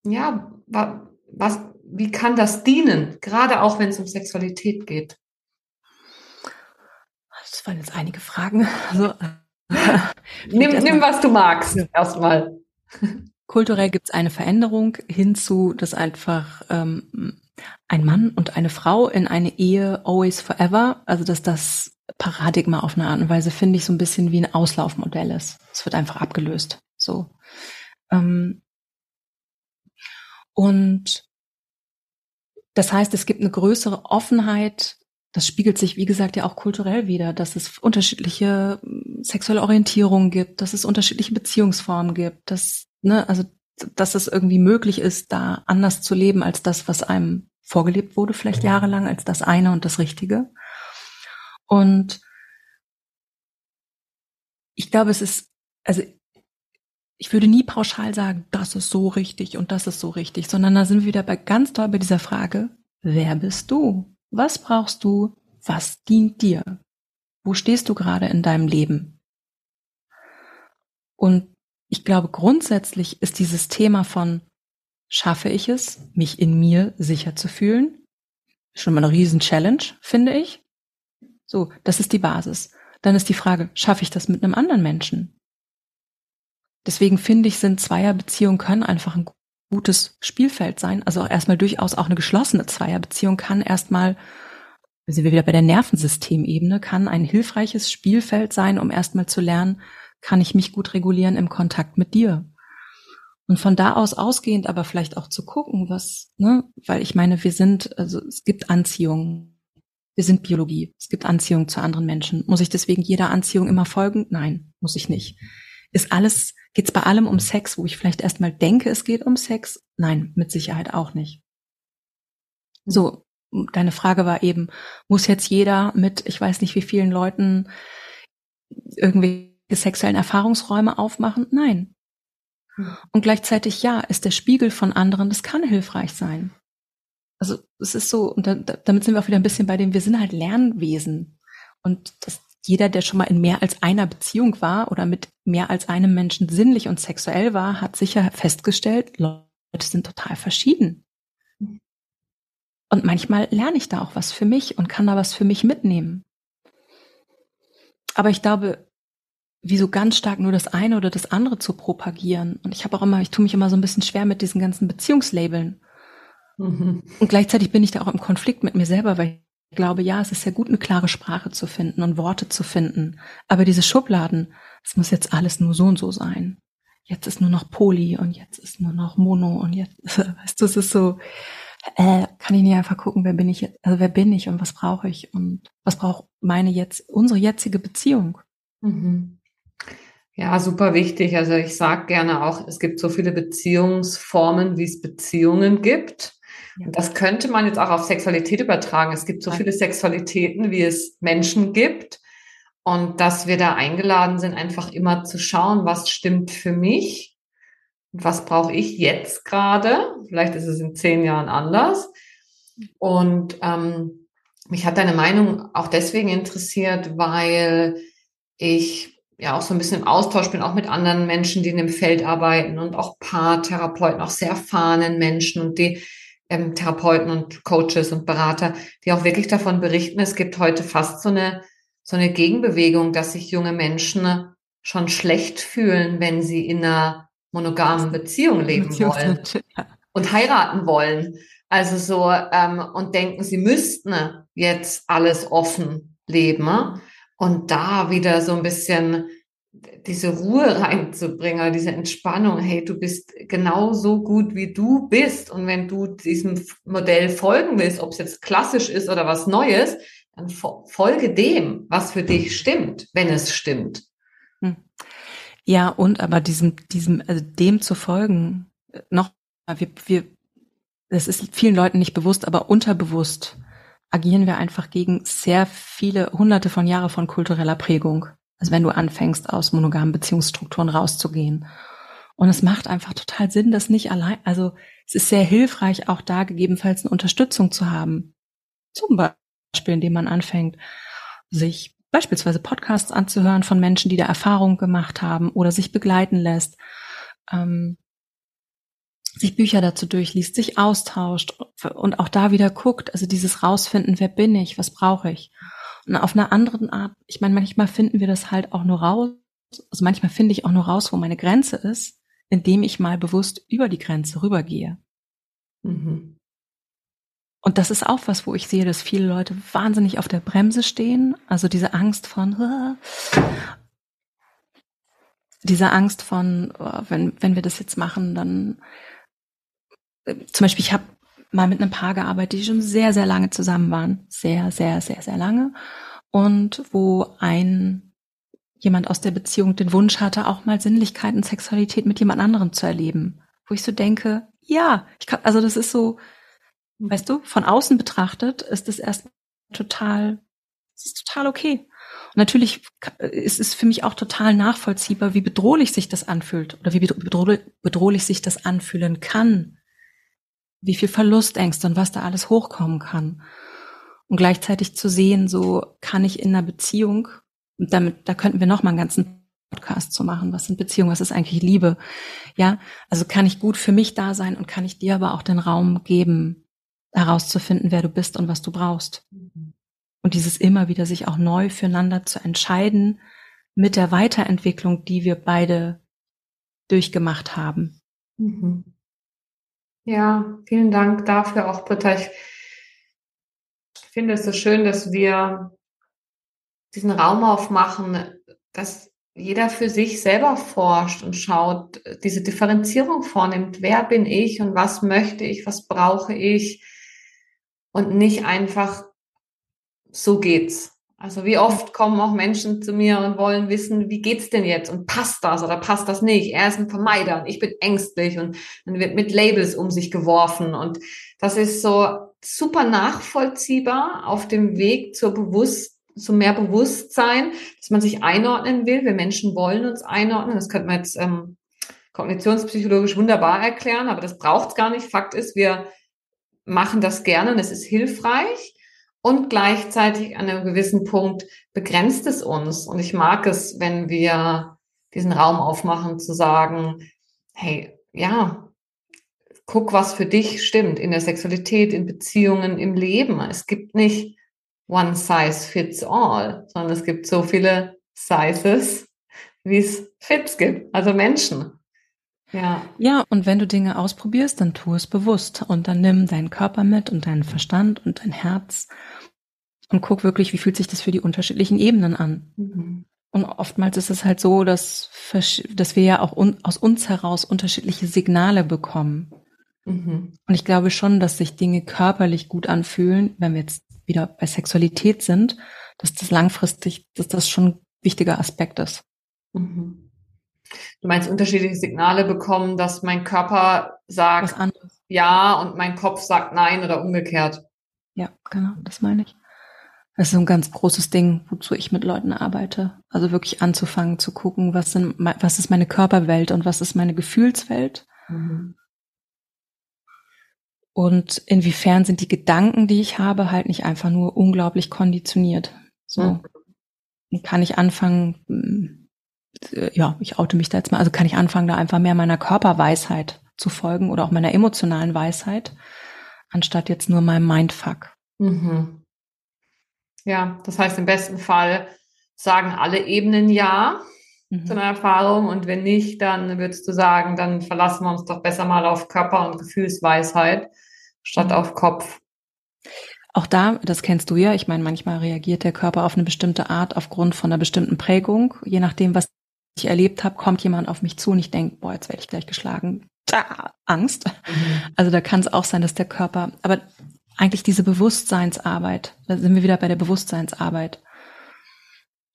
ja, was, wie kann das dienen, gerade auch wenn es um Sexualität geht? Das waren jetzt einige Fragen. Also, nimm, nimm, was du magst, erstmal. Kulturell gibt es eine Veränderung hinzu, dass einfach ähm, ein Mann und eine Frau in eine Ehe always forever, also dass das Paradigma auf eine Art und Weise, finde ich, so ein bisschen wie ein Auslaufmodell ist. Es wird einfach abgelöst. So. Ähm, und das heißt, es gibt eine größere Offenheit. Das spiegelt sich, wie gesagt, ja auch kulturell wieder, dass es unterschiedliche hm, sexuelle Orientierungen gibt, dass es unterschiedliche Beziehungsformen gibt, dass, ne, also, dass es irgendwie möglich ist, da anders zu leben als das, was einem vorgelebt wurde, vielleicht jahrelang, als das eine und das Richtige. Und ich glaube, es ist, also ich würde nie pauschal sagen, das ist so richtig und das ist so richtig, sondern da sind wir wieder bei ganz toll bei dieser Frage, wer bist du? Was brauchst du? Was dient dir? Wo stehst du gerade in deinem Leben? Und ich glaube, grundsätzlich ist dieses Thema von schaffe ich es, mich in mir sicher zu fühlen, schon mal eine riesen Challenge, finde ich. So, das ist die Basis. Dann ist die Frage, schaffe ich das mit einem anderen Menschen? Deswegen finde ich, sind Zweierbeziehungen können einfach ein gutes Spielfeld sein. Also auch erstmal durchaus auch eine geschlossene Zweierbeziehung kann erstmal, sind wir wieder bei der Nervensystemebene, kann ein hilfreiches Spielfeld sein, um erstmal zu lernen, kann ich mich gut regulieren im Kontakt mit dir. Und von da aus ausgehend aber vielleicht auch zu gucken, was, ne, weil ich meine, wir sind, also es gibt Anziehung. Wir sind Biologie. Es gibt Anziehung zu anderen Menschen. Muss ich deswegen jeder Anziehung immer folgen? Nein, muss ich nicht. Ist alles, geht's bei allem um Sex, wo ich vielleicht erstmal denke, es geht um Sex? Nein, mit Sicherheit auch nicht. So, deine Frage war eben, muss jetzt jeder mit, ich weiß nicht wie vielen Leuten irgendwelche sexuellen Erfahrungsräume aufmachen? Nein, und gleichzeitig ja, ist der Spiegel von anderen, das kann hilfreich sein. Also es ist so, und da, damit sind wir auch wieder ein bisschen bei dem, wir sind halt Lernwesen. Und das, jeder, der schon mal in mehr als einer Beziehung war oder mit mehr als einem Menschen sinnlich und sexuell war, hat sicher festgestellt, Leute sind total verschieden. Und manchmal lerne ich da auch was für mich und kann da was für mich mitnehmen. Aber ich glaube, wie so ganz stark nur das eine oder das andere zu propagieren. Und ich habe auch immer, ich tue mich immer so ein bisschen schwer mit diesen ganzen Beziehungslabeln. Mhm. Und gleichzeitig bin ich da auch im Konflikt mit mir selber, weil ich glaube, ja, es ist ja gut, eine klare Sprache zu finden und Worte zu finden. Aber diese Schubladen, es muss jetzt alles nur so und so sein. Jetzt ist nur noch Poly und jetzt ist nur noch Mono und jetzt, weißt du, es ist so, äh, kann ich nicht einfach gucken, wer bin ich also wer bin ich und was brauche ich und was braucht meine jetzt, unsere jetzige Beziehung? Mhm. Ja, super wichtig. Also ich sage gerne auch, es gibt so viele Beziehungsformen, wie es Beziehungen gibt. Ja. Und das könnte man jetzt auch auf Sexualität übertragen. Es gibt so viele Sexualitäten, wie es Menschen gibt. Und dass wir da eingeladen sind, einfach immer zu schauen, was stimmt für mich was brauche ich jetzt gerade. Vielleicht ist es in zehn Jahren anders. Und ähm, mich hat deine Meinung auch deswegen interessiert, weil ich ja auch so ein bisschen im Austausch bin, auch mit anderen Menschen, die in dem Feld arbeiten und auch Paartherapeuten, auch sehr erfahrenen Menschen und die ähm, Therapeuten und Coaches und Berater, die auch wirklich davon berichten, es gibt heute fast so eine, so eine Gegenbewegung, dass sich junge Menschen schon schlecht fühlen, wenn sie in einer monogamen Beziehung leben wollen und heiraten wollen. Also so ähm, und denken, sie müssten jetzt alles offen leben. Und da wieder so ein bisschen diese Ruhe reinzubringen, diese Entspannung, hey, du bist genauso gut, wie du bist. Und wenn du diesem Modell folgen willst, ob es jetzt klassisch ist oder was Neues, dann folge dem, was für dich stimmt, wenn es stimmt. Hm. Ja, und aber diesem, diesem, also dem zu folgen, äh, noch, wir, wir, das ist vielen Leuten nicht bewusst, aber unterbewusst agieren wir einfach gegen sehr viele hunderte von Jahre von kultureller Prägung. Also wenn du anfängst, aus monogamen Beziehungsstrukturen rauszugehen. Und es macht einfach total Sinn, das nicht allein, also es ist sehr hilfreich, auch da gegebenenfalls eine Unterstützung zu haben. Zum Beispiel, indem man anfängt, sich beispielsweise Podcasts anzuhören von Menschen, die da Erfahrung gemacht haben oder sich begleiten lässt. Ähm, sich Bücher dazu durchliest, sich austauscht und auch da wieder guckt, also dieses rausfinden, wer bin ich, was brauche ich. Und auf einer anderen Art, ich meine, manchmal finden wir das halt auch nur raus, also manchmal finde ich auch nur raus, wo meine Grenze ist, indem ich mal bewusst über die Grenze rübergehe. Mhm. Und das ist auch was, wo ich sehe, dass viele Leute wahnsinnig auf der Bremse stehen, also diese Angst von, diese Angst von, oh, wenn, wenn wir das jetzt machen, dann zum Beispiel, ich habe mal mit einem Paar gearbeitet, die schon sehr, sehr lange zusammen waren. Sehr, sehr, sehr, sehr lange. Und wo ein jemand aus der Beziehung den Wunsch hatte, auch mal Sinnlichkeit und Sexualität mit jemand anderem zu erleben. Wo ich so denke, ja, ich kann, also das ist so, weißt du, von außen betrachtet ist es erst total, es ist total okay. Und natürlich ist es für mich auch total nachvollziehbar, wie bedrohlich sich das anfühlt oder wie bedrohlich sich das anfühlen kann, wie viel Verlustängste und was da alles hochkommen kann. Und gleichzeitig zu sehen, so kann ich in einer Beziehung, damit, da könnten wir noch mal einen ganzen Podcast zu machen? Was sind Beziehungen? Was ist eigentlich Liebe? Ja, also kann ich gut für mich da sein und kann ich dir aber auch den Raum geben, herauszufinden, wer du bist und was du brauchst. Und dieses immer wieder sich auch neu füreinander zu entscheiden mit der Weiterentwicklung, die wir beide durchgemacht haben. Mhm. Ja, vielen Dank dafür auch, Britta. Ich finde es so schön, dass wir diesen Raum aufmachen, dass jeder für sich selber forscht und schaut, diese Differenzierung vornimmt. Wer bin ich und was möchte ich, was brauche ich? Und nicht einfach, so geht's. Also wie oft kommen auch Menschen zu mir und wollen wissen, wie geht's denn jetzt und passt das oder passt das nicht? Er ist ein Vermeider und ich bin ängstlich und dann wird mit Labels um sich geworfen und das ist so super nachvollziehbar auf dem Weg zur Bewusst zu mehr Bewusstsein, dass man sich einordnen will. Wir Menschen wollen uns einordnen. Das könnte man jetzt ähm, kognitionspsychologisch wunderbar erklären, aber das braucht es gar nicht. Fakt ist, wir machen das gerne und es ist hilfreich. Und gleichzeitig an einem gewissen Punkt begrenzt es uns. Und ich mag es, wenn wir diesen Raum aufmachen, zu sagen, hey, ja, guck, was für dich stimmt in der Sexualität, in Beziehungen, im Leben. Es gibt nicht one size fits all, sondern es gibt so viele Sizes, wie es Fits gibt, also Menschen. Ja. Ja, und wenn du Dinge ausprobierst, dann tu es bewusst und dann nimm deinen Körper mit und deinen Verstand und dein Herz und guck wirklich, wie fühlt sich das für die unterschiedlichen Ebenen an. Mhm. Und oftmals ist es halt so, dass, dass wir ja auch un aus uns heraus unterschiedliche Signale bekommen. Mhm. Und ich glaube schon, dass sich Dinge körperlich gut anfühlen, wenn wir jetzt wieder bei Sexualität sind, dass das langfristig, dass das schon ein wichtiger Aspekt ist. Mhm. Du meinst unterschiedliche Signale bekommen, dass mein Körper sagt ja und mein Kopf sagt nein oder umgekehrt. Ja, genau, das meine ich. Das ist ein ganz großes Ding, wozu ich mit Leuten arbeite. Also wirklich anzufangen zu gucken, was, sind, was ist meine Körperwelt und was ist meine Gefühlswelt. Mhm. Und inwiefern sind die Gedanken, die ich habe, halt nicht einfach nur unglaublich konditioniert. So mhm. kann ich anfangen, hm, ja, ich oute mich da jetzt mal, also kann ich anfangen, da einfach mehr meiner Körperweisheit zu folgen oder auch meiner emotionalen Weisheit, anstatt jetzt nur meinem Mindfuck. Mhm. Ja, das heißt im besten Fall sagen alle Ebenen ja mhm. zu einer Erfahrung und wenn nicht, dann würdest du sagen, dann verlassen wir uns doch besser mal auf Körper- und Gefühlsweisheit statt mhm. auf Kopf. Auch da, das kennst du ja, ich meine, manchmal reagiert der Körper auf eine bestimmte Art aufgrund von einer bestimmten Prägung. Je nachdem, was ich erlebt habe, kommt jemand auf mich zu und ich denke, boah, jetzt werde ich gleich geschlagen. Da, Angst. Mhm. Also da kann es auch sein, dass der Körper, aber eigentlich diese Bewusstseinsarbeit, da sind wir wieder bei der Bewusstseinsarbeit.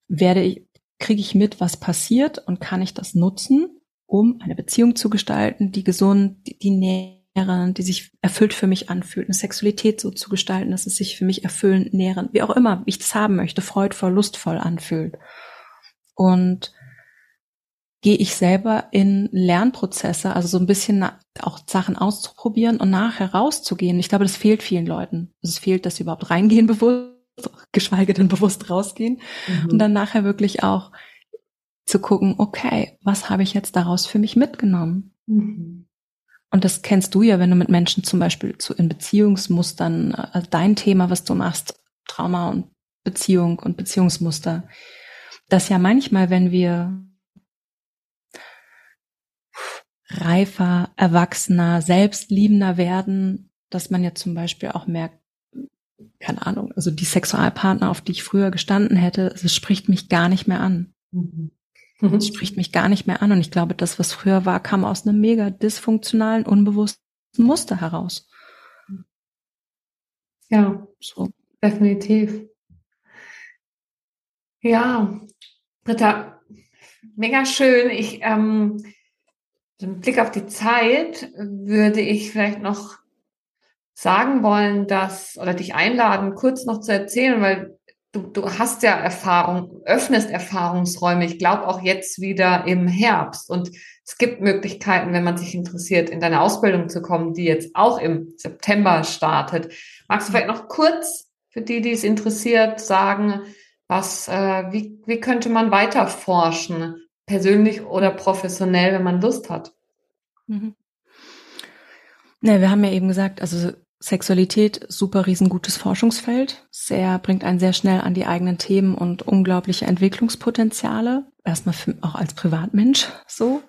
Werde ich, kriege ich mit, was passiert und kann ich das nutzen, um eine Beziehung zu gestalten, die gesund, die, die nährend, die sich erfüllt für mich anfühlt, eine Sexualität so zu gestalten, dass es sich für mich erfüllend, nährend, wie auch immer ich das haben möchte, freudvoll, lustvoll anfühlt. Und gehe ich selber in Lernprozesse, also so ein bisschen auch Sachen auszuprobieren und nachher rauszugehen. Ich glaube, das fehlt vielen Leuten. Es fehlt, dass sie überhaupt reingehen bewusst, geschweige denn bewusst rausgehen mhm. und dann nachher wirklich auch zu gucken, okay, was habe ich jetzt daraus für mich mitgenommen? Mhm. Und das kennst du ja, wenn du mit Menschen zum Beispiel zu, in Beziehungsmustern, also dein Thema, was du machst, Trauma und Beziehung und Beziehungsmuster, dass ja manchmal, wenn wir reifer, erwachsener, selbstliebender werden, dass man ja zum Beispiel auch merkt, keine Ahnung, also die Sexualpartner, auf die ich früher gestanden hätte, es spricht mich gar nicht mehr an. Mhm. Es spricht mich gar nicht mehr an. Und ich glaube, das, was früher war, kam aus einem mega dysfunktionalen, unbewussten Muster heraus. Ja, so. definitiv. Ja, Britta, mega schön. Ich, ähm, im Blick auf die Zeit würde ich vielleicht noch sagen wollen, dass, oder dich einladen, kurz noch zu erzählen, weil du, du hast ja Erfahrung, öffnest Erfahrungsräume. Ich glaube auch jetzt wieder im Herbst. Und es gibt Möglichkeiten, wenn man sich interessiert, in deine Ausbildung zu kommen, die jetzt auch im September startet. Magst du vielleicht noch kurz für die, die es interessiert, sagen, was, äh, wie, wie könnte man weiter forschen? Persönlich oder professionell, wenn man Lust hat. Mhm. Ne, wir haben ja eben gesagt, also Sexualität, super riesengutes Forschungsfeld, sehr, bringt einen sehr schnell an die eigenen Themen und unglaubliche Entwicklungspotenziale. Erstmal für, auch als Privatmensch so.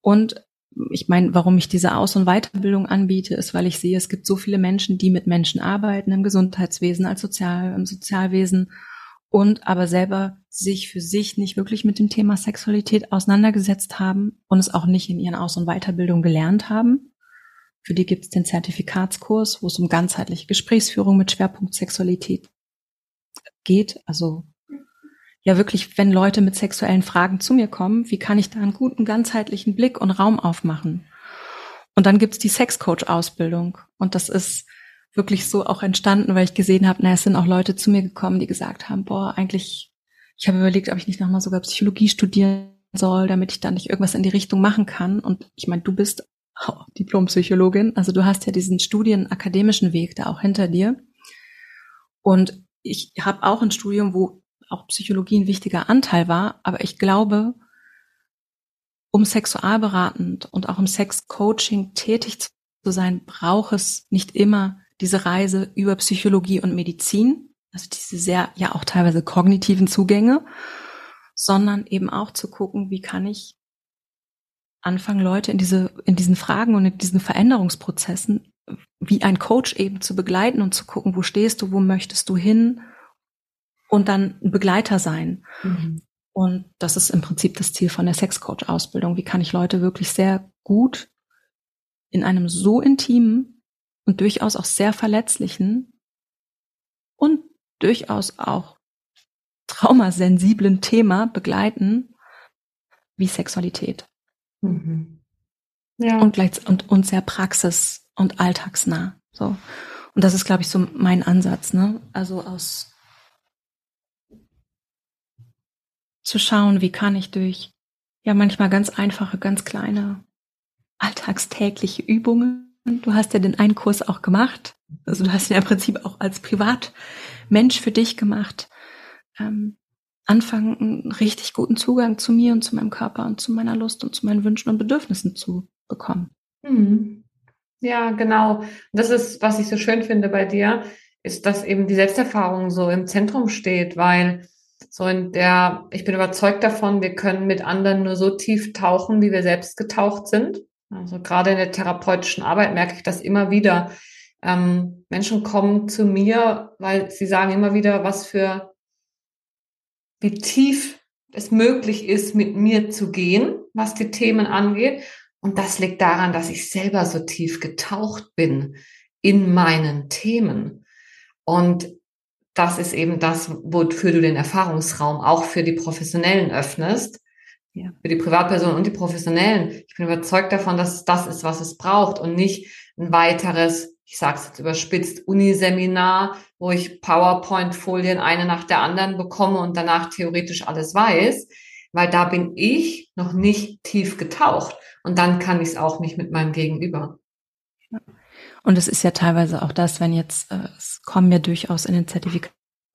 Und ich meine, warum ich diese Aus- und Weiterbildung anbiete, ist, weil ich sehe, es gibt so viele Menschen, die mit Menschen arbeiten, im Gesundheitswesen, als Sozial, im Sozialwesen und aber selber sich für sich nicht wirklich mit dem Thema Sexualität auseinandergesetzt haben und es auch nicht in ihren Aus- und Weiterbildung gelernt haben für die gibt es den Zertifikatskurs, wo es um ganzheitliche Gesprächsführung mit Schwerpunkt Sexualität geht. Also ja wirklich, wenn Leute mit sexuellen Fragen zu mir kommen, wie kann ich da einen guten ganzheitlichen Blick und Raum aufmachen? Und dann gibt's die Sexcoach-Ausbildung. Und das ist wirklich so auch entstanden, weil ich gesehen habe, na, es sind auch Leute zu mir gekommen, die gesagt haben, boah, eigentlich, ich habe überlegt, ob ich nicht nochmal sogar Psychologie studieren soll, damit ich dann nicht irgendwas in die Richtung machen kann. Und ich meine, du bist oh, Diplompsychologin. Also du hast ja diesen studienakademischen Weg da auch hinter dir. Und ich habe auch ein Studium, wo auch Psychologie ein wichtiger Anteil war, aber ich glaube, um sexualberatend und auch im Sexcoaching tätig zu sein, braucht es nicht immer diese Reise über Psychologie und Medizin, also diese sehr, ja auch teilweise kognitiven Zugänge, sondern eben auch zu gucken, wie kann ich anfangen, Leute in diese, in diesen Fragen und in diesen Veränderungsprozessen wie ein Coach eben zu begleiten und zu gucken, wo stehst du, wo möchtest du hin und dann ein Begleiter sein. Mhm. Und das ist im Prinzip das Ziel von der Sexcoach-Ausbildung. Wie kann ich Leute wirklich sehr gut in einem so intimen und durchaus auch sehr verletzlichen und durchaus auch traumasensiblen Thema begleiten wie Sexualität. Mhm. Ja. Und, gleich, und, und sehr praxis- und alltagsnah. So. Und das ist, glaube ich, so mein Ansatz, ne? Also aus zu schauen, wie kann ich durch ja manchmal ganz einfache, ganz kleine alltagstägliche Übungen. Du hast ja den einen Kurs auch gemacht. Also du hast ihn ja im Prinzip auch als Privatmensch für dich gemacht. Ähm, anfangen, einen richtig guten Zugang zu mir und zu meinem Körper und zu meiner Lust und zu meinen Wünschen und Bedürfnissen zu bekommen. Mhm. Ja, genau. Das ist, was ich so schön finde bei dir, ist, dass eben die Selbsterfahrung so im Zentrum steht, weil so in der, ich bin überzeugt davon, wir können mit anderen nur so tief tauchen, wie wir selbst getaucht sind. Also gerade in der therapeutischen Arbeit merke ich das immer wieder. Ähm, Menschen kommen zu mir, weil sie sagen immer wieder, was für wie tief es möglich ist, mit mir zu gehen, was die Themen angeht. Und das liegt daran, dass ich selber so tief getaucht bin in meinen Themen. Und das ist eben das, wofür du den Erfahrungsraum auch für die Professionellen öffnest. Ja. Für die Privatpersonen und die Professionellen. Ich bin überzeugt davon, dass es das ist, was es braucht und nicht ein weiteres ich sage es jetzt überspitzt, Uniseminar, wo ich PowerPoint-Folien eine nach der anderen bekomme und danach theoretisch alles weiß, weil da bin ich noch nicht tief getaucht und dann kann ich es auch nicht mit meinem Gegenüber. Und es ist ja teilweise auch das, wenn jetzt, äh, es kommen ja durchaus in den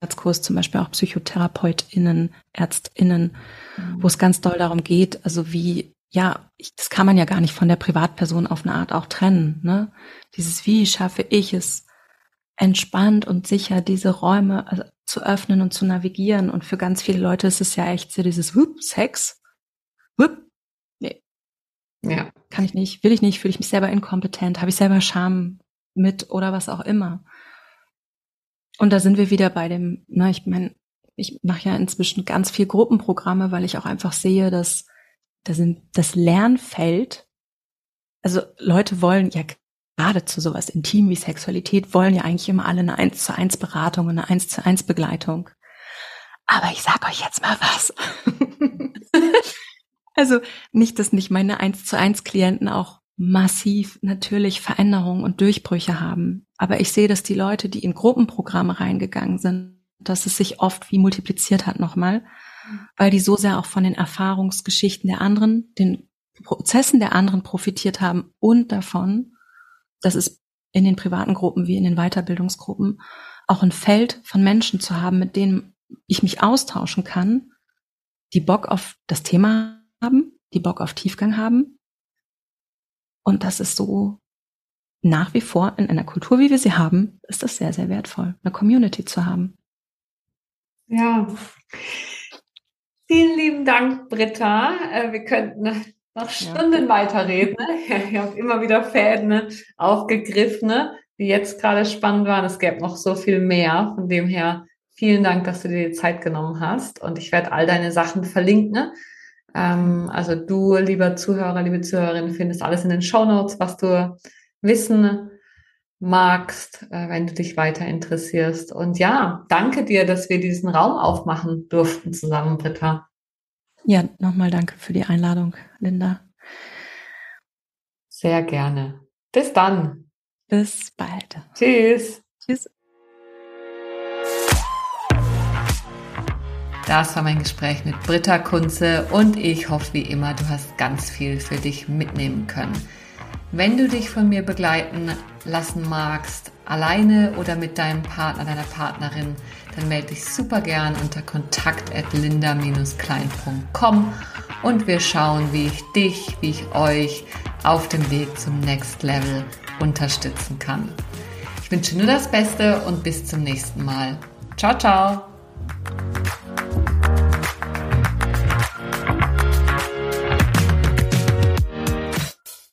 Zertifikatskurs zum Beispiel auch PsychotherapeutInnen, ÄrztInnen, mhm. wo es ganz doll darum geht, also wie ja, ich, das kann man ja gar nicht von der Privatperson auf eine Art auch trennen. Ne? Dieses, wie schaffe ich es, entspannt und sicher diese Räume also, zu öffnen und zu navigieren. Und für ganz viele Leute ist es ja echt so dieses Whoop, Sex. Whoop. Nee. Ja. Kann ich nicht, will ich nicht, fühle ich mich selber inkompetent, habe ich selber Scham mit oder was auch immer. Und da sind wir wieder bei dem, ne, ich meine, ich mache ja inzwischen ganz viel Gruppenprogramme, weil ich auch einfach sehe, dass da sind das Lernfeld, also Leute wollen ja gerade zu sowas intim wie Sexualität, wollen ja eigentlich immer alle eine 1 zu 1 Beratung und eine 1 zu 1 Begleitung. Aber ich sag euch jetzt mal was. also nicht, dass nicht meine 1 zu 1 Klienten auch massiv natürlich Veränderungen und Durchbrüche haben. Aber ich sehe, dass die Leute, die in Gruppenprogramme reingegangen sind, dass es sich oft wie multipliziert hat nochmal weil die so sehr auch von den Erfahrungsgeschichten der anderen, den Prozessen der anderen profitiert haben und davon, dass es in den privaten Gruppen wie in den Weiterbildungsgruppen auch ein Feld von Menschen zu haben, mit denen ich mich austauschen kann, die Bock auf das Thema haben, die Bock auf Tiefgang haben. Und das ist so nach wie vor in einer Kultur, wie wir sie haben, ist das sehr, sehr wertvoll, eine Community zu haben. Ja. Vielen lieben Dank, Britta. Äh, wir könnten noch Stunden ja. weiterreden. Ich habe immer wieder Fäden aufgegriffen, die jetzt gerade spannend waren. Es gäbe noch so viel mehr. Von dem her vielen Dank, dass du dir die Zeit genommen hast. Und ich werde all deine Sachen verlinken. Ähm, also du, lieber Zuhörer, liebe Zuhörerin, findest alles in den Show Notes, was du wissen magst, äh, wenn du dich weiter interessierst. Und ja, danke dir, dass wir diesen Raum aufmachen durften zusammen, Britta. Ja, nochmal danke für die Einladung, Linda. Sehr gerne. Bis dann. Bis bald. Tschüss. Tschüss. Das war mein Gespräch mit Britta Kunze und ich hoffe wie immer, du hast ganz viel für dich mitnehmen können. Wenn du dich von mir begleiten lassen magst, alleine oder mit deinem Partner, deiner Partnerin, dann melde dich super gern unter kontakt at linda-klein.com und wir schauen, wie ich dich, wie ich euch auf dem Weg zum Next Level unterstützen kann. Ich wünsche nur das Beste und bis zum nächsten Mal. Ciao, ciao!